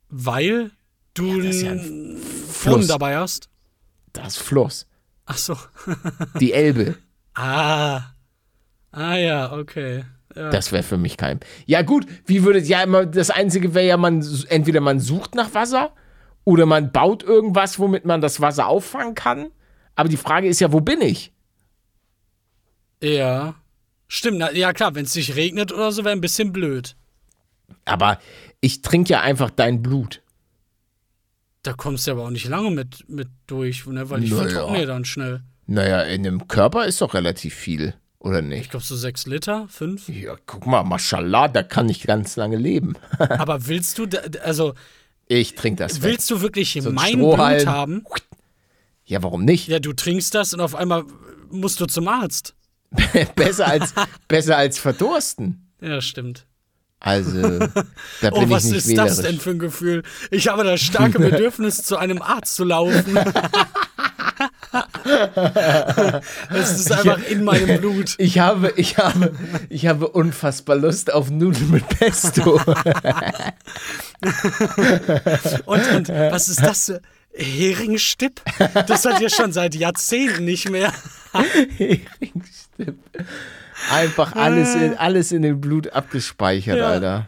Weil du ist ja einen Fluss. Dabei hast. Das Fluss, Ach so. die Elbe, ah. Ah ja, okay. Ja. das wäre für mich kein. Ja gut, wie würdet ja immer das einzige wäre ja man entweder man sucht nach Wasser oder man baut irgendwas, womit man das Wasser auffangen kann. Aber die Frage ist ja, wo bin ich? ja. Stimmt, na, ja klar, wenn es nicht regnet oder so, wäre ein bisschen blöd. Aber ich trinke ja einfach dein Blut. Da kommst du aber auch nicht lange mit, mit durch, ne? weil ich Naja. vertrockne ja dann schnell. Naja, in dem Körper ist doch relativ viel, oder Ich nicht? glaube so sechs Liter, fünf. Ja, guck mal, mashallah, da kann ich ganz lange leben. aber willst du, da, also Ich trinke das weg. willst du wirklich ein mein. Blut haben? Ja, warum nicht? Ja, du trinkst das und auf einmal musst du zum Arzt. besser, als, besser als verdursten. Ja, stimmt. Also, da Oh, bin was ich nicht ist wählerisch. das denn für ein Gefühl? Ich habe das starke Bedürfnis, zu einem Arzt zu laufen. Es ist einfach in meinem Blut. Ich habe, ich habe, ich habe unfassbar Lust auf Nudeln mit Pesto. Und, und was ist das? Heringsstipp? Das hat ja schon seit Jahrzehnten nicht mehr. Heringsstipp. Einfach alles in, alles in den Blut abgespeichert, Ja. Alter.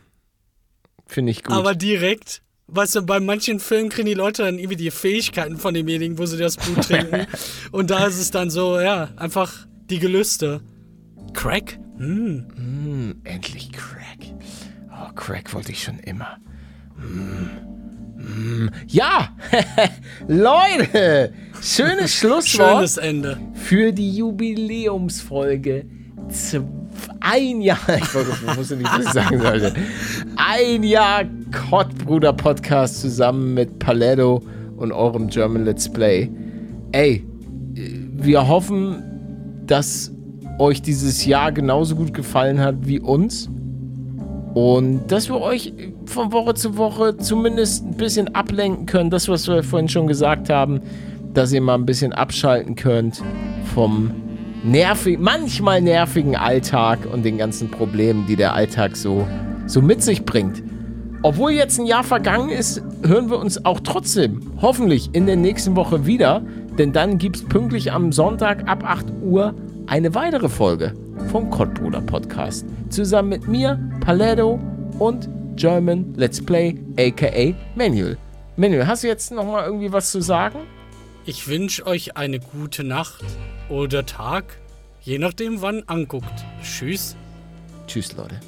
Finde ich gut. Aber direkt. Weißt du, bei manchen Filmen kriegen die Leute dann irgendwie die Fähigkeiten von demjenigen, wo sie das Blut trinken. Und da ist es dann so, ja, einfach die Gelüste. Crack? Hm. Hm, endlich Crack. Oh, Crack wollte ich schon immer. Hm. Ja, Leute, schönes Schlusswort Schönes Ende. für die Jubiläumsfolge. Ein Jahr, ich wusste nicht, was ich sagen sollte. Ein Jahr Kottbruder Podcast zusammen mit Paletto und eurem German Let's Play. Ey, wir hoffen, dass euch dieses Jahr genauso gut gefallen hat wie uns. Und dass wir euch von Woche zu Woche zumindest ein bisschen ablenken können. Das, was wir vorhin schon gesagt haben, dass ihr mal ein bisschen abschalten könnt vom nervig, manchmal nervigen Alltag und den ganzen Problemen, die der Alltag so, so mit sich bringt. Obwohl jetzt ein Jahr vergangen ist, hören wir uns auch trotzdem hoffentlich in der nächsten Woche wieder, denn dann gibt es pünktlich am Sonntag ab 8 Uhr eine weitere Folge vom Kottbruder Podcast. Zusammen mit mir, Paletto und German Let's Play, aka Manuel. Manuel, hast du jetzt noch mal irgendwie was zu sagen? Ich wünsche euch eine gute Nacht oder Tag, je nachdem wann anguckt. Tschüss. Tschüss, Leute.